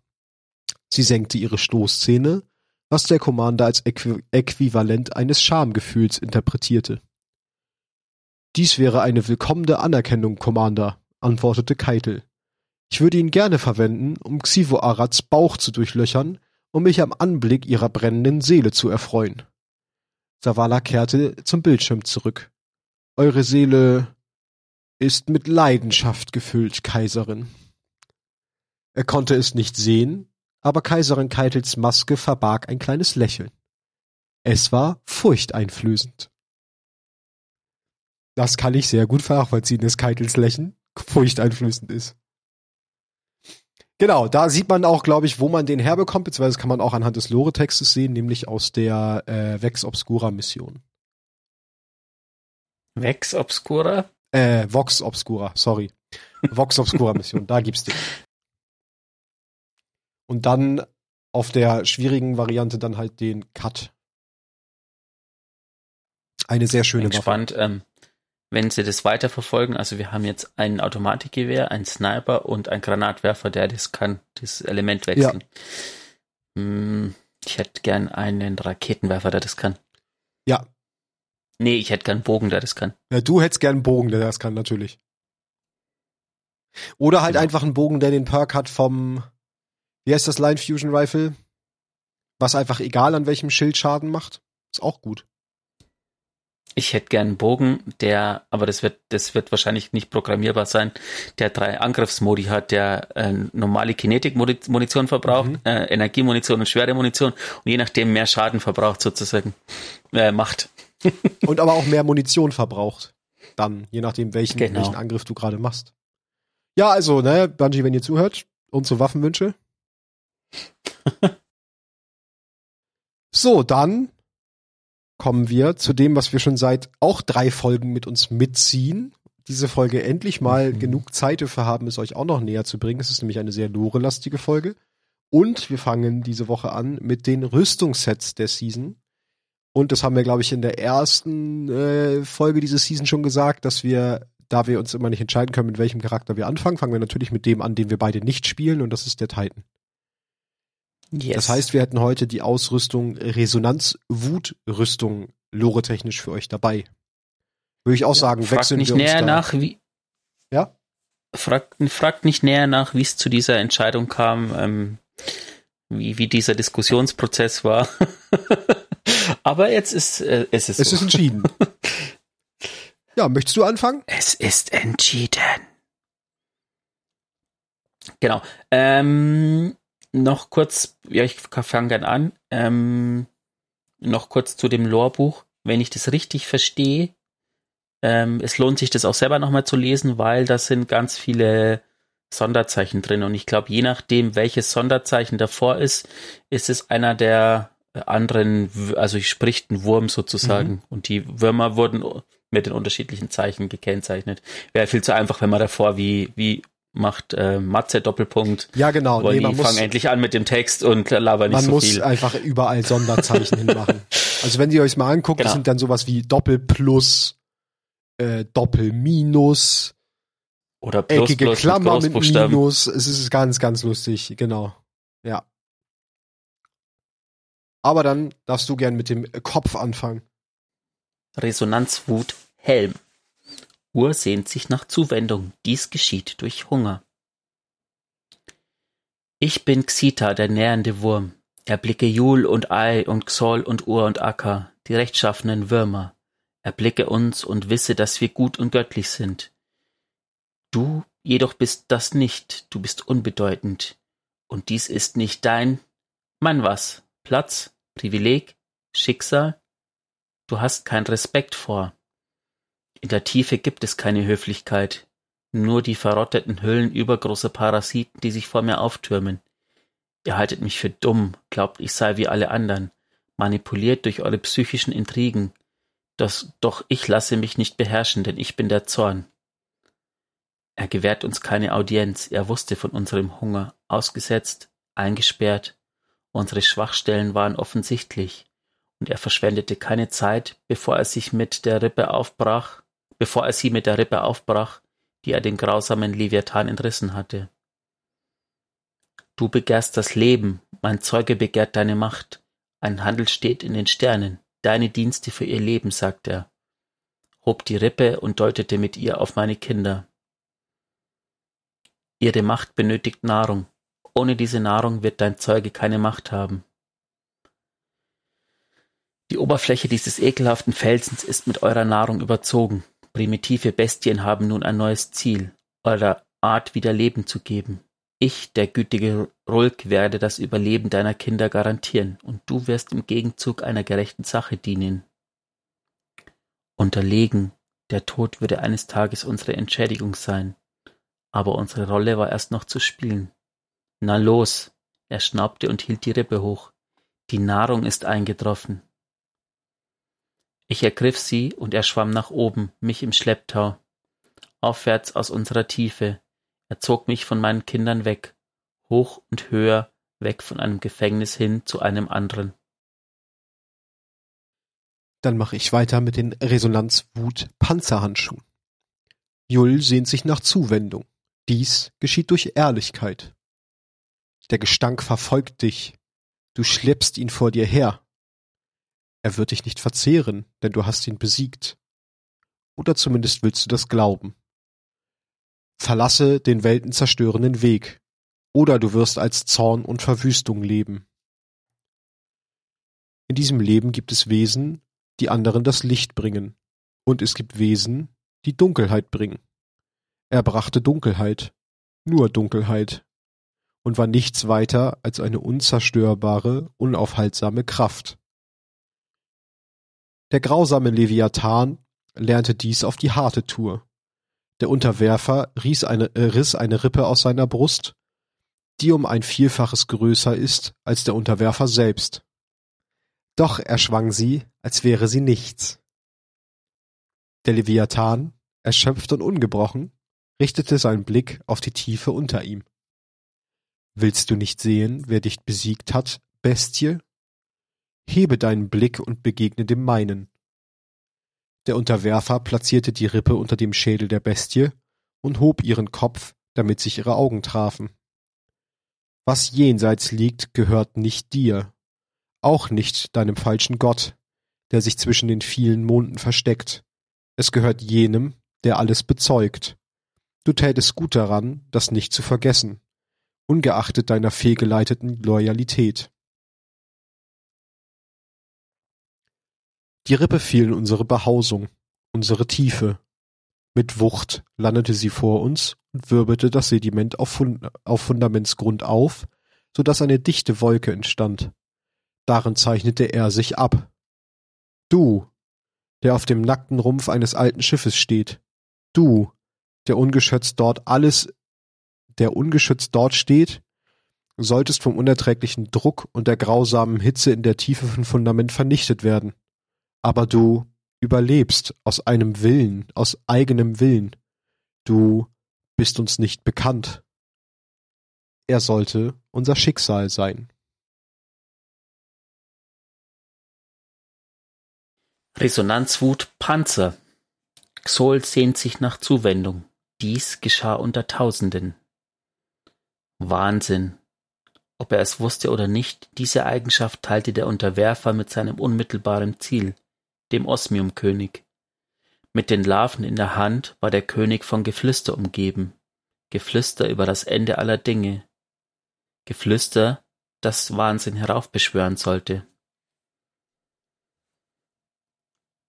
Sie senkte ihre Stoßzähne, was der Commander als Äqu Äquivalent eines Schamgefühls interpretierte. Dies wäre eine willkommene Anerkennung, Commander, antwortete Keitel. Ich würde ihn gerne verwenden, um Xivo Arats Bauch zu durchlöchern, um mich am Anblick ihrer brennenden Seele zu erfreuen. Savala kehrte zum Bildschirm zurück. Eure Seele ist mit Leidenschaft gefüllt, Kaiserin. Er konnte es nicht sehen, aber Kaiserin Keitels Maske verbarg ein kleines Lächeln. Es war furchteinflößend. Das kann ich sehr gut nachvollziehen, dass Keitels Lächeln furchteinflößend ist. Genau, da sieht man auch, glaube ich, wo man den herbekommt, beziehungsweise kann man auch anhand des Lore-Textes sehen, nämlich aus der äh, Vex Obscura Mission. Vex Obscura? Äh, Vox Obscura, sorry. Vox Obscura Mission, da gibt's den. Und dann auf der schwierigen Variante dann halt den Cut. Eine sehr schöne Bin gespannt, ähm, wenn sie das weiterverfolgen. Also wir haben jetzt ein Automatikgewehr, ein Sniper und ein Granatwerfer, der das kann, das Element wechseln. Ja. Hm, ich hätte gern einen Raketenwerfer, der das kann. Ja. Nee, ich hätte gern einen Bogen, der das kann. Ja, du hättest gern einen Bogen, der das kann, natürlich. Oder halt genau. einfach einen Bogen, der den Perk hat vom, wie heißt das Line Fusion Rifle? Was einfach egal an welchem Schild Schaden macht. Ist auch gut. Ich hätte gern einen Bogen, der, aber das wird, das wird wahrscheinlich nicht programmierbar sein, der drei Angriffsmodi hat, der äh, normale Kinetik-Munition verbraucht, mhm. äh, Energiemunition und schwere Munition und je nachdem mehr Schaden verbraucht sozusagen, äh, macht. und aber auch mehr Munition verbraucht. Dann, je nachdem, welchen, genau. welchen Angriff du gerade machst. Ja, also, ne, Bungie, wenn ihr zuhört, unsere Waffenwünsche. so, dann kommen wir zu dem, was wir schon seit auch drei Folgen mit uns mitziehen. Diese Folge endlich mal mhm. genug Zeit dafür haben, es euch auch noch näher zu bringen. Es ist nämlich eine sehr lore-lastige Folge. Und wir fangen diese Woche an mit den Rüstungssets der Season. Und das haben wir, glaube ich, in der ersten äh, Folge dieser Season schon gesagt, dass wir da wir uns immer nicht entscheiden können, mit welchem Charakter wir anfangen, fangen wir natürlich mit dem an, den wir beide nicht spielen, und das ist der Titan. Yes. Das heißt, wir hätten heute die Ausrüstung Resonanz-Wut-Rüstung lore-technisch für euch dabei. Würde ich auch sagen, wechseln nicht wir näher nach, wie. Ja? Fragt, fragt nicht näher nach, wie es zu dieser Entscheidung kam, ähm, wie, wie dieser Diskussionsprozess war. Aber jetzt ist äh, es ist es so. ist entschieden. Ja, möchtest du anfangen? Es ist entschieden. Genau. Ähm, noch kurz, ja, ich fange gern an. Ähm, noch kurz zu dem Lorbuch. Wenn ich das richtig verstehe, ähm, es lohnt sich das auch selber nochmal zu lesen, weil da sind ganz viele Sonderzeichen drin. Und ich glaube, je nachdem, welches Sonderzeichen davor ist, ist es einer der anderen, also ich spricht ein Wurm sozusagen. Mhm. Und die Würmer wurden mit den unterschiedlichen Zeichen gekennzeichnet. Wäre viel zu einfach, wenn man davor wie, wie macht äh, Matze Doppelpunkt. Ja, genau. Nee, man fangen endlich an mit dem Text und labern nicht so viel. Man muss einfach überall Sonderzeichen hinmachen. Also wenn ihr euch mal anguckt, genau. das sind dann sowas wie Doppelplus, äh, Doppelminus, oder plus, eckige plus, Klammer mit, mit Minus. Es ist ganz, ganz lustig, genau. Ja. Aber dann darfst du gern mit dem Kopf anfangen. Resonanzwut Helm. Ur sehnt sich nach Zuwendung, dies geschieht durch Hunger. Ich bin Xita, der nährende Wurm. Erblicke Jul und Ei und Xol und Ur und Acker, die rechtschaffenen Würmer. Erblicke uns und wisse, dass wir gut und göttlich sind. Du jedoch bist das nicht, du bist unbedeutend. Und dies ist nicht dein, mein was, Platz, Privileg, Schicksal? Du hast keinen Respekt vor. In der Tiefe gibt es keine Höflichkeit, nur die verrotteten Hüllen übergroßer Parasiten, die sich vor mir auftürmen. Ihr haltet mich für dumm, glaubt, ich sei wie alle anderen, manipuliert durch eure psychischen Intrigen. Das, doch ich lasse mich nicht beherrschen, denn ich bin der Zorn. Er gewährt uns keine Audienz, er wusste von unserem Hunger, ausgesetzt, eingesperrt. Unsere Schwachstellen waren offensichtlich und er verschwendete keine Zeit, bevor er sich mit der Rippe aufbrach, bevor er sie mit der Rippe aufbrach, die er dem grausamen Leviathan entrissen hatte. Du begehrst das Leben, mein Zeuge begehrt deine Macht, ein Handel steht in den Sternen, deine Dienste für ihr Leben, sagt er, hob die Rippe und deutete mit ihr auf meine Kinder. Ihre Macht benötigt Nahrung, ohne diese Nahrung wird dein Zeuge keine Macht haben. Die Oberfläche dieses ekelhaften Felsens ist mit eurer Nahrung überzogen. Primitive Bestien haben nun ein neues Ziel, eurer Art wieder Leben zu geben. Ich, der gütige Rulk, werde das Überleben deiner Kinder garantieren, und du wirst im Gegenzug einer gerechten Sache dienen. Unterlegen, der Tod würde eines Tages unsere Entschädigung sein. Aber unsere Rolle war erst noch zu spielen. Na los! Er schnaubte und hielt die Rippe hoch. Die Nahrung ist eingetroffen. Ich ergriff sie, und er schwamm nach oben, mich im Schlepptau. Aufwärts aus unserer Tiefe. Er zog mich von meinen Kindern weg. Hoch und höher, weg von einem Gefängnis hin zu einem anderen. Dann mache ich weiter mit den Resonanzwut-Panzerhandschuhen. Jull sehnt sich nach Zuwendung. Dies geschieht durch Ehrlichkeit. Der Gestank verfolgt dich. Du schleppst ihn vor dir her. Er wird dich nicht verzehren, denn du hast ihn besiegt. Oder zumindest willst du das glauben. Verlasse den weltenzerstörenden Weg. Oder du wirst als Zorn und Verwüstung leben. In diesem Leben gibt es Wesen, die anderen das Licht bringen. Und es gibt Wesen, die Dunkelheit bringen. Er brachte Dunkelheit, nur Dunkelheit, und war nichts weiter als eine unzerstörbare, unaufhaltsame Kraft. Der grausame Leviathan lernte dies auf die harte Tour. Der Unterwerfer riss eine, äh, riss eine Rippe aus seiner Brust, die um ein Vielfaches größer ist als der Unterwerfer selbst. Doch er schwang sie, als wäre sie nichts. Der Leviathan, erschöpft und ungebrochen, richtete seinen Blick auf die Tiefe unter ihm. Willst du nicht sehen, wer dich besiegt hat, Bestie? Hebe deinen Blick und begegne dem meinen. Der Unterwerfer platzierte die Rippe unter dem Schädel der Bestie und hob ihren Kopf, damit sich ihre Augen trafen. Was jenseits liegt, gehört nicht dir, auch nicht deinem falschen Gott, der sich zwischen den vielen Monden versteckt. Es gehört jenem, der alles bezeugt. Du tätest gut daran, das nicht zu vergessen, ungeachtet deiner fehlgeleiteten Loyalität. Die Rippe fiel in unsere Behausung, unsere Tiefe. Mit Wucht landete sie vor uns und wirbelte das Sediment auf, Fund auf Fundamentsgrund auf, so dass eine dichte Wolke entstand. Darin zeichnete er sich ab. Du, der auf dem nackten Rumpf eines alten Schiffes steht. Du, der ungeschützt dort alles, der ungeschützt dort steht, solltest vom unerträglichen Druck und der grausamen Hitze in der Tiefe von Fundament vernichtet werden. Aber du überlebst aus einem Willen, aus eigenem Willen. Du bist uns nicht bekannt. Er sollte unser Schicksal sein. Resonanzwut Panzer. Xol sehnt sich nach Zuwendung. Dies geschah unter Tausenden. Wahnsinn. Ob er es wusste oder nicht, diese Eigenschaft teilte der Unterwerfer mit seinem unmittelbaren Ziel, dem Osmiumkönig. Mit den Larven in der Hand war der König von Geflüster umgeben. Geflüster über das Ende aller Dinge. Geflüster, das Wahnsinn heraufbeschwören sollte.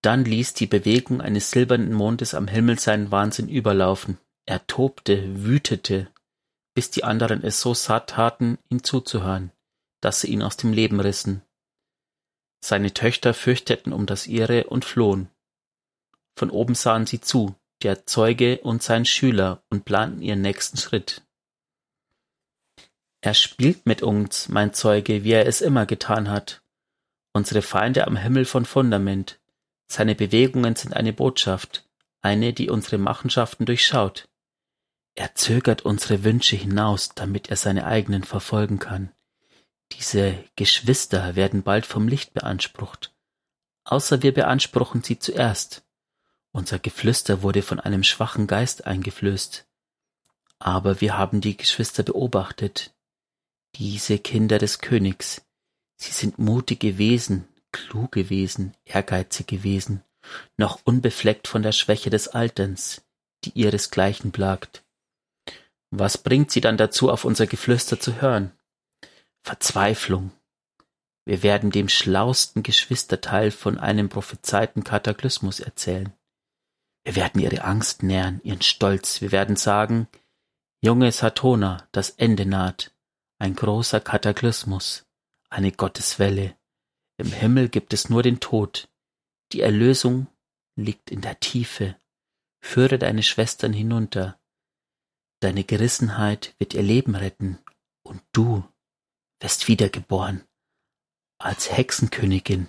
Dann ließ die Bewegung eines silbernen Mondes am Himmel seinen Wahnsinn überlaufen. Er tobte, wütete, bis die anderen es so satt taten, ihm zuzuhören, dass sie ihn aus dem Leben rissen. Seine Töchter fürchteten um das ihre und flohen. Von oben sahen sie zu, der Zeuge und sein Schüler, und planten ihren nächsten Schritt. Er spielt mit uns, mein Zeuge, wie er es immer getan hat. Unsere Feinde am Himmel von Fundament, seine Bewegungen sind eine Botschaft, eine, die unsere Machenschaften durchschaut. Er zögert unsere Wünsche hinaus, damit er seine eigenen verfolgen kann. Diese Geschwister werden bald vom Licht beansprucht. Außer wir beanspruchen sie zuerst. Unser Geflüster wurde von einem schwachen Geist eingeflößt. Aber wir haben die Geschwister beobachtet. Diese Kinder des Königs. Sie sind mutige Wesen, kluge Wesen, ehrgeizige Wesen, noch unbefleckt von der Schwäche des Alterns, die ihresgleichen plagt. Was bringt sie dann dazu, auf unser Geflüster zu hören? Verzweiflung. Wir werden dem schlausten Geschwisterteil von einem prophezeiten Kataklysmus erzählen. Wir werden ihre Angst nähren, ihren Stolz. Wir werden sagen, junge Satona, das Ende naht. Ein großer Kataklysmus, eine Gotteswelle, im Himmel gibt es nur den Tod. Die Erlösung liegt in der Tiefe. Führe deine Schwestern hinunter. Deine Gerissenheit wird ihr Leben retten. Und du wirst wiedergeboren. Als Hexenkönigin.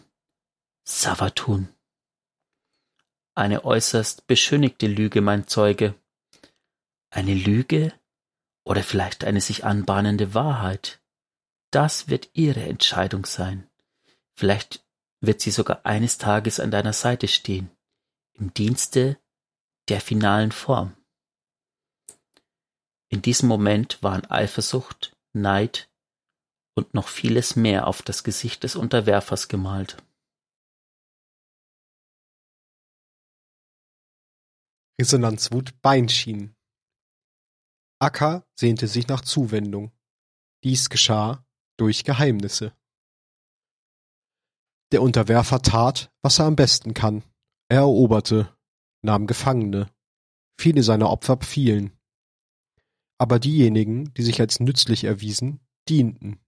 Savatun. Eine äußerst beschönigte Lüge, mein Zeuge. Eine Lüge oder vielleicht eine sich anbahnende Wahrheit. das wird ihre Entscheidung sein. Vielleicht wird sie sogar eines Tages an deiner Seite stehen, im Dienste der finalen Form. In diesem Moment waren Eifersucht, Neid und noch vieles mehr auf das Gesicht des Unterwerfers gemalt. Resonanzwut Beinschienen. Akka sehnte sich nach Zuwendung. Dies geschah durch Geheimnisse. Der Unterwerfer tat, was er am besten kann. Er eroberte, nahm Gefangene. Viele seiner Opfer fielen. Aber diejenigen, die sich als nützlich erwiesen, dienten.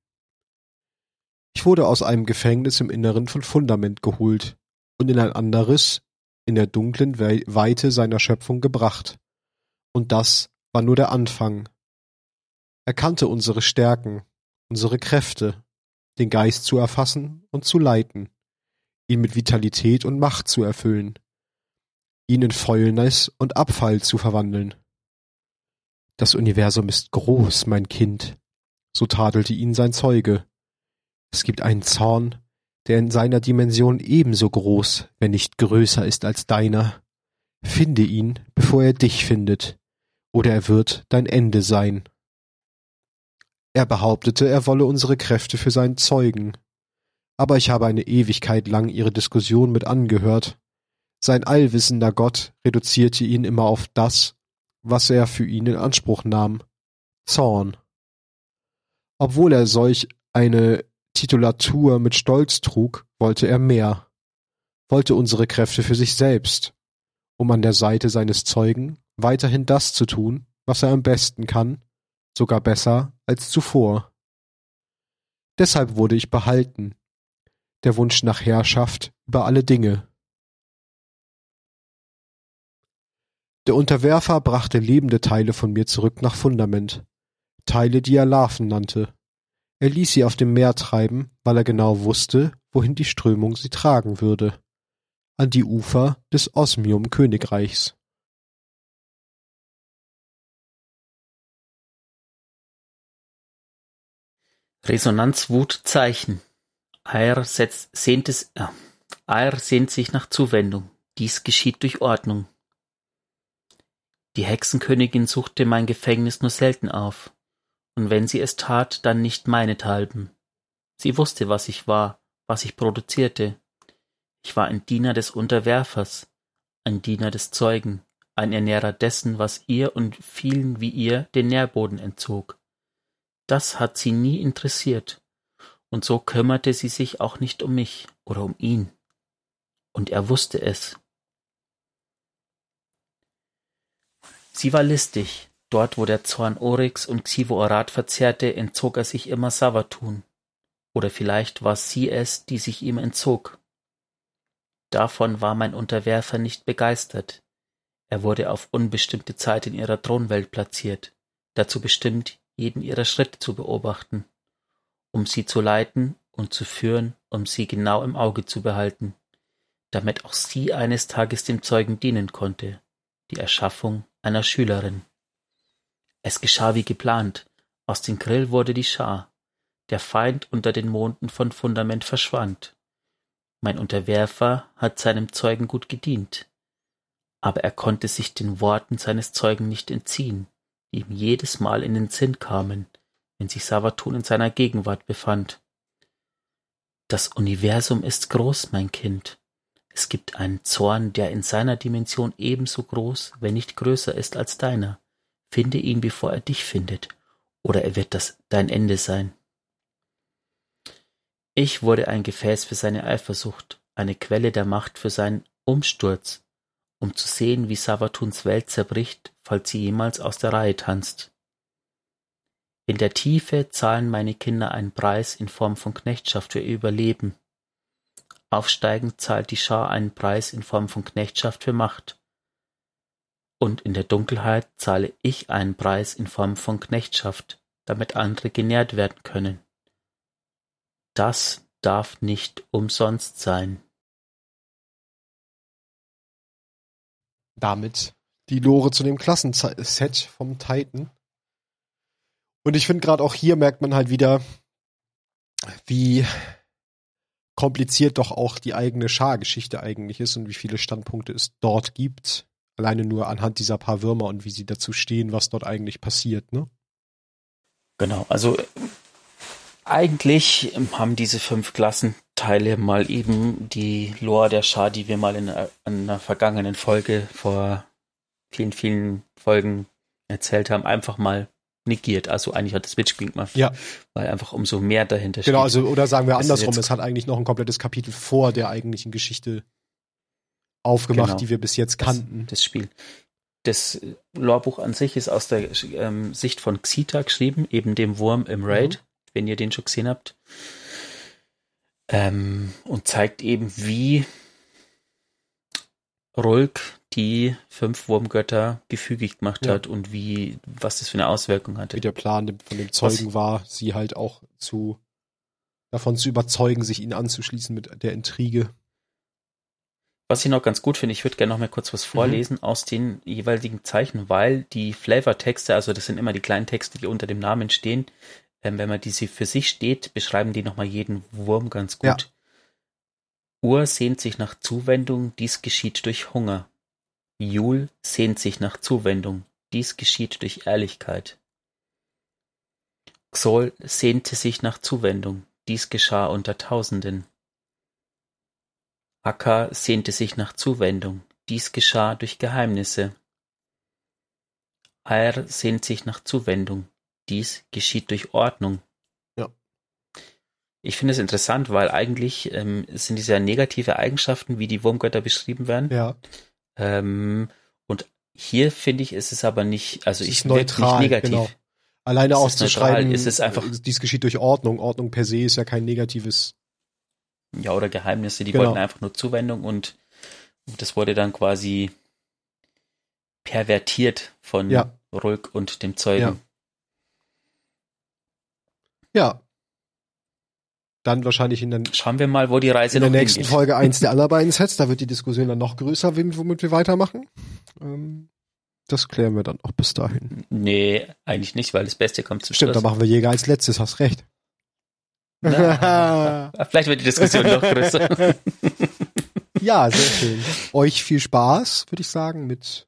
Ich wurde aus einem Gefängnis im Inneren von Fundament geholt und in ein anderes, in der dunklen Weite seiner Schöpfung gebracht. Und das war nur der Anfang. Er kannte unsere Stärken, unsere Kräfte, den Geist zu erfassen und zu leiten ihn mit Vitalität und Macht zu erfüllen, ihn in Fäulnis und Abfall zu verwandeln. Das Universum ist groß, mein Kind, so tadelte ihn sein Zeuge. Es gibt einen Zorn, der in seiner Dimension ebenso groß, wenn nicht größer ist als deiner. Finde ihn, bevor er dich findet, oder er wird dein Ende sein. Er behauptete, er wolle unsere Kräfte für seinen Zeugen, aber ich habe eine Ewigkeit lang ihre Diskussion mit angehört. Sein allwissender Gott reduzierte ihn immer auf das, was er für ihn in Anspruch nahm Zorn. Obwohl er solch eine Titulatur mit Stolz trug, wollte er mehr, wollte unsere Kräfte für sich selbst, um an der Seite seines Zeugen weiterhin das zu tun, was er am besten kann, sogar besser als zuvor. Deshalb wurde ich behalten, der Wunsch nach Herrschaft über alle Dinge. Der Unterwerfer brachte lebende Teile von mir zurück nach Fundament, Teile, die er Larven nannte. Er ließ sie auf dem Meer treiben, weil er genau wusste, wohin die Strömung sie tragen würde. An die Ufer des Osmium-Königreichs. Resonanzwutzeichen Eyre sehnt, es, äh, Eyre sehnt sich nach Zuwendung. Dies geschieht durch Ordnung. Die Hexenkönigin suchte mein Gefängnis nur selten auf, und wenn sie es tat, dann nicht meinethalben. Sie wusste, was ich war, was ich produzierte. Ich war ein Diener des Unterwerfers, ein Diener des Zeugen, ein Ernährer dessen, was ihr und vielen wie ihr den Nährboden entzog. Das hat sie nie interessiert. Und so kümmerte sie sich auch nicht um mich oder um ihn. Und er wusste es. Sie war listig. Dort, wo der Zorn Oryx und Xivo-Orat verzehrte, entzog er sich immer Savatun. Oder vielleicht war sie es, die sich ihm entzog. Davon war mein Unterwerfer nicht begeistert. Er wurde auf unbestimmte Zeit in ihrer Thronwelt platziert, dazu bestimmt, jeden ihrer Schritte zu beobachten um sie zu leiten und zu führen, um sie genau im Auge zu behalten, damit auch sie eines Tages dem Zeugen dienen konnte, die Erschaffung einer Schülerin. Es geschah wie geplant, aus dem Grill wurde die Schar, der Feind unter den Monden von Fundament verschwand. Mein Unterwerfer hat seinem Zeugen gut gedient, aber er konnte sich den Worten seines Zeugen nicht entziehen, die ihm jedes Mal in den Sinn kamen, wenn sich Savatun in seiner Gegenwart befand. Das Universum ist groß, mein Kind. Es gibt einen Zorn, der in seiner Dimension ebenso groß, wenn nicht größer ist als deiner. Finde ihn, bevor er dich findet, oder er wird das dein Ende sein. Ich wurde ein Gefäß für seine Eifersucht, eine Quelle der Macht für seinen Umsturz, um zu sehen, wie Savatuns Welt zerbricht, falls sie jemals aus der Reihe tanzt. In der Tiefe zahlen meine Kinder einen Preis in Form von Knechtschaft für ihr Überleben. Aufsteigend zahlt die Schar einen Preis in Form von Knechtschaft für Macht. Und in der Dunkelheit zahle ich einen Preis in Form von Knechtschaft, damit andere genährt werden können. Das darf nicht umsonst sein. Damit die Lore zu dem Klassenset vom Titan. Und ich finde gerade auch hier merkt man halt wieder, wie kompliziert doch auch die eigene Schargeschichte eigentlich ist und wie viele Standpunkte es dort gibt. Alleine nur anhand dieser paar Würmer und wie sie dazu stehen, was dort eigentlich passiert, ne? Genau, also eigentlich haben diese fünf Klassenteile mal eben die Lore der Schar, die wir mal in einer vergangenen Folge vor vielen, vielen Folgen erzählt haben, einfach mal negiert. Also eigentlich hat das Mitspiel gemacht. Ja. Weil einfach umso mehr dahinter Genau, steht. also oder sagen wir andersrum, es hat eigentlich noch ein komplettes Kapitel vor der eigentlichen Geschichte aufgemacht, Genau. die wir bis jetzt das, kannten. das Spiel. Das Lorbuch an sich ist aus der ähm, Sicht von Xita geschrieben, eben dem Wurm im Raid, wenn ihr den schon gesehen habt. Ähm, und zeigt eben, wie Rulk die fünf Wurmgötter gefügig gemacht Ja. hat und wie, was das für eine Auswirkung hatte. wie der Plan von dem Zeugen war, sie halt auch zu davon zu überzeugen, sich ihnen anzuschließen mit der Intrige. Was ich noch ganz gut finde, ich würde gerne noch mal kurz was vorlesen aus den jeweiligen Zeichen, weil die Flavortexte, also das sind immer die kleinen Texte, die unter dem Namen stehen, ähm, wenn man diese für sich steht, beschreiben die nochmal jeden Wurm ganz gut. Ja. Ur sehnt sich nach Zuwendung, dies geschieht durch Hunger. Jul sehnt sich nach Zuwendung, dies geschieht durch Ehrlichkeit. Xol sehnte sich nach Zuwendung, dies geschah unter Tausenden. Akka sehnte sich nach Zuwendung, dies geschah durch Geheimnisse. Aer sehnt sich nach Zuwendung, dies geschieht durch Ordnung. Ja. Ich finde es interessant, weil eigentlich ähm, sind diese ja negative Eigenschaften, wie die Wurmgötter beschrieben werden. Ja, Ähm, und hier finde ich, ist es aber nicht, also Es ich ist neutral, nicht negativ. genau. alleine Es ist auszuschreiben, neutral, es ist einfach- äh, dies geschieht durch Ordnung. Ordnung per se ist ja kein negatives. Ja, oder Geheimnisse, die Genau. wollten einfach nur Zuwendung und das wurde dann quasi pervertiert von Ja. Rulk und dem Zeugen. Ja. Dann wahrscheinlich in der, Schauen wir mal, wo die Reise in der nächsten hingeht. Folge eins der aller beiden Sets. Da wird die Diskussion dann noch größer, womit wir weitermachen. Ähm, das klären wir dann auch bis dahin. Nee, eigentlich nicht, weil das Beste kommt zum Stimmt, da Schluss. machen wir Jäger als letztes, hast recht. Na, vielleicht wird die Diskussion noch größer. Ja, sehr schön. Euch viel Spaß, würde ich sagen, mit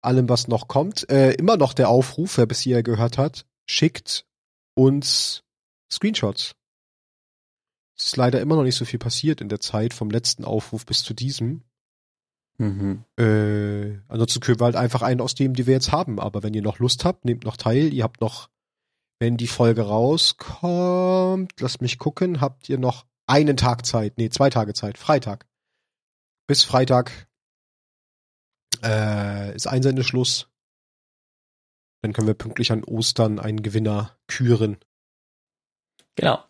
allem, was noch kommt. Äh, immer noch der Aufruf, wer bis hierher gehört hat, schickt uns Screenshots. Es ist leider immer noch nicht so viel passiert in der Zeit vom letzten Aufruf bis zu diesem. mhm. Äh, ansonsten können wir halt einfach einen aus dem, die wir jetzt haben. Aber wenn ihr noch Lust habt, nehmt noch teil. Ihr habt noch, wenn die Folge rauskommt, lasst mich gucken, habt ihr noch einen Tag Zeit. Nee, zwei Tage Zeit. Freitag. Bis Freitag äh, ist Einsendeschluss. Dann können wir pünktlich an Ostern einen Gewinner küren. Genau.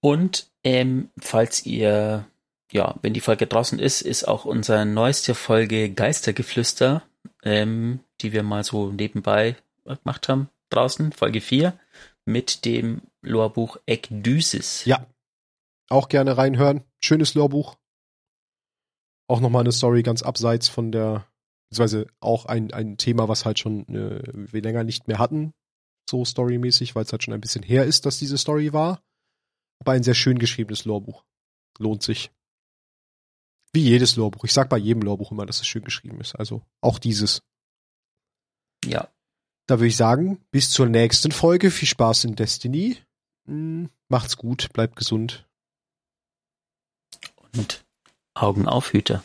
Und ähm, falls ihr, ja, wenn die Folge draußen ist, ist auch unsere neueste Folge Geistergeflüster, ähm, die wir mal so nebenbei gemacht haben, draußen, Folge 4, mit dem Lorbuch Ekdysis. Ja. Auch gerne reinhören. Schönes Lehrbuch. Auch nochmal eine Story ganz abseits von der, beziehungsweise auch ein, ein Thema, was halt schon äh, wir länger nicht mehr hatten, so storymäßig, weil es halt schon ein bisschen her ist, dass diese Story war. Aber ein sehr schön geschriebenes Lorbuch. Lohnt sich. Wie jedes Lorbuch. Ich sag bei jedem Lorbuch immer, dass es schön geschrieben ist. Also auch dieses. Ja, Da würde ich sagen, bis zur nächsten Folge. Viel Spaß in Destiny. Mm, Macht's gut, bleibt gesund. und Augen auf, Hüter.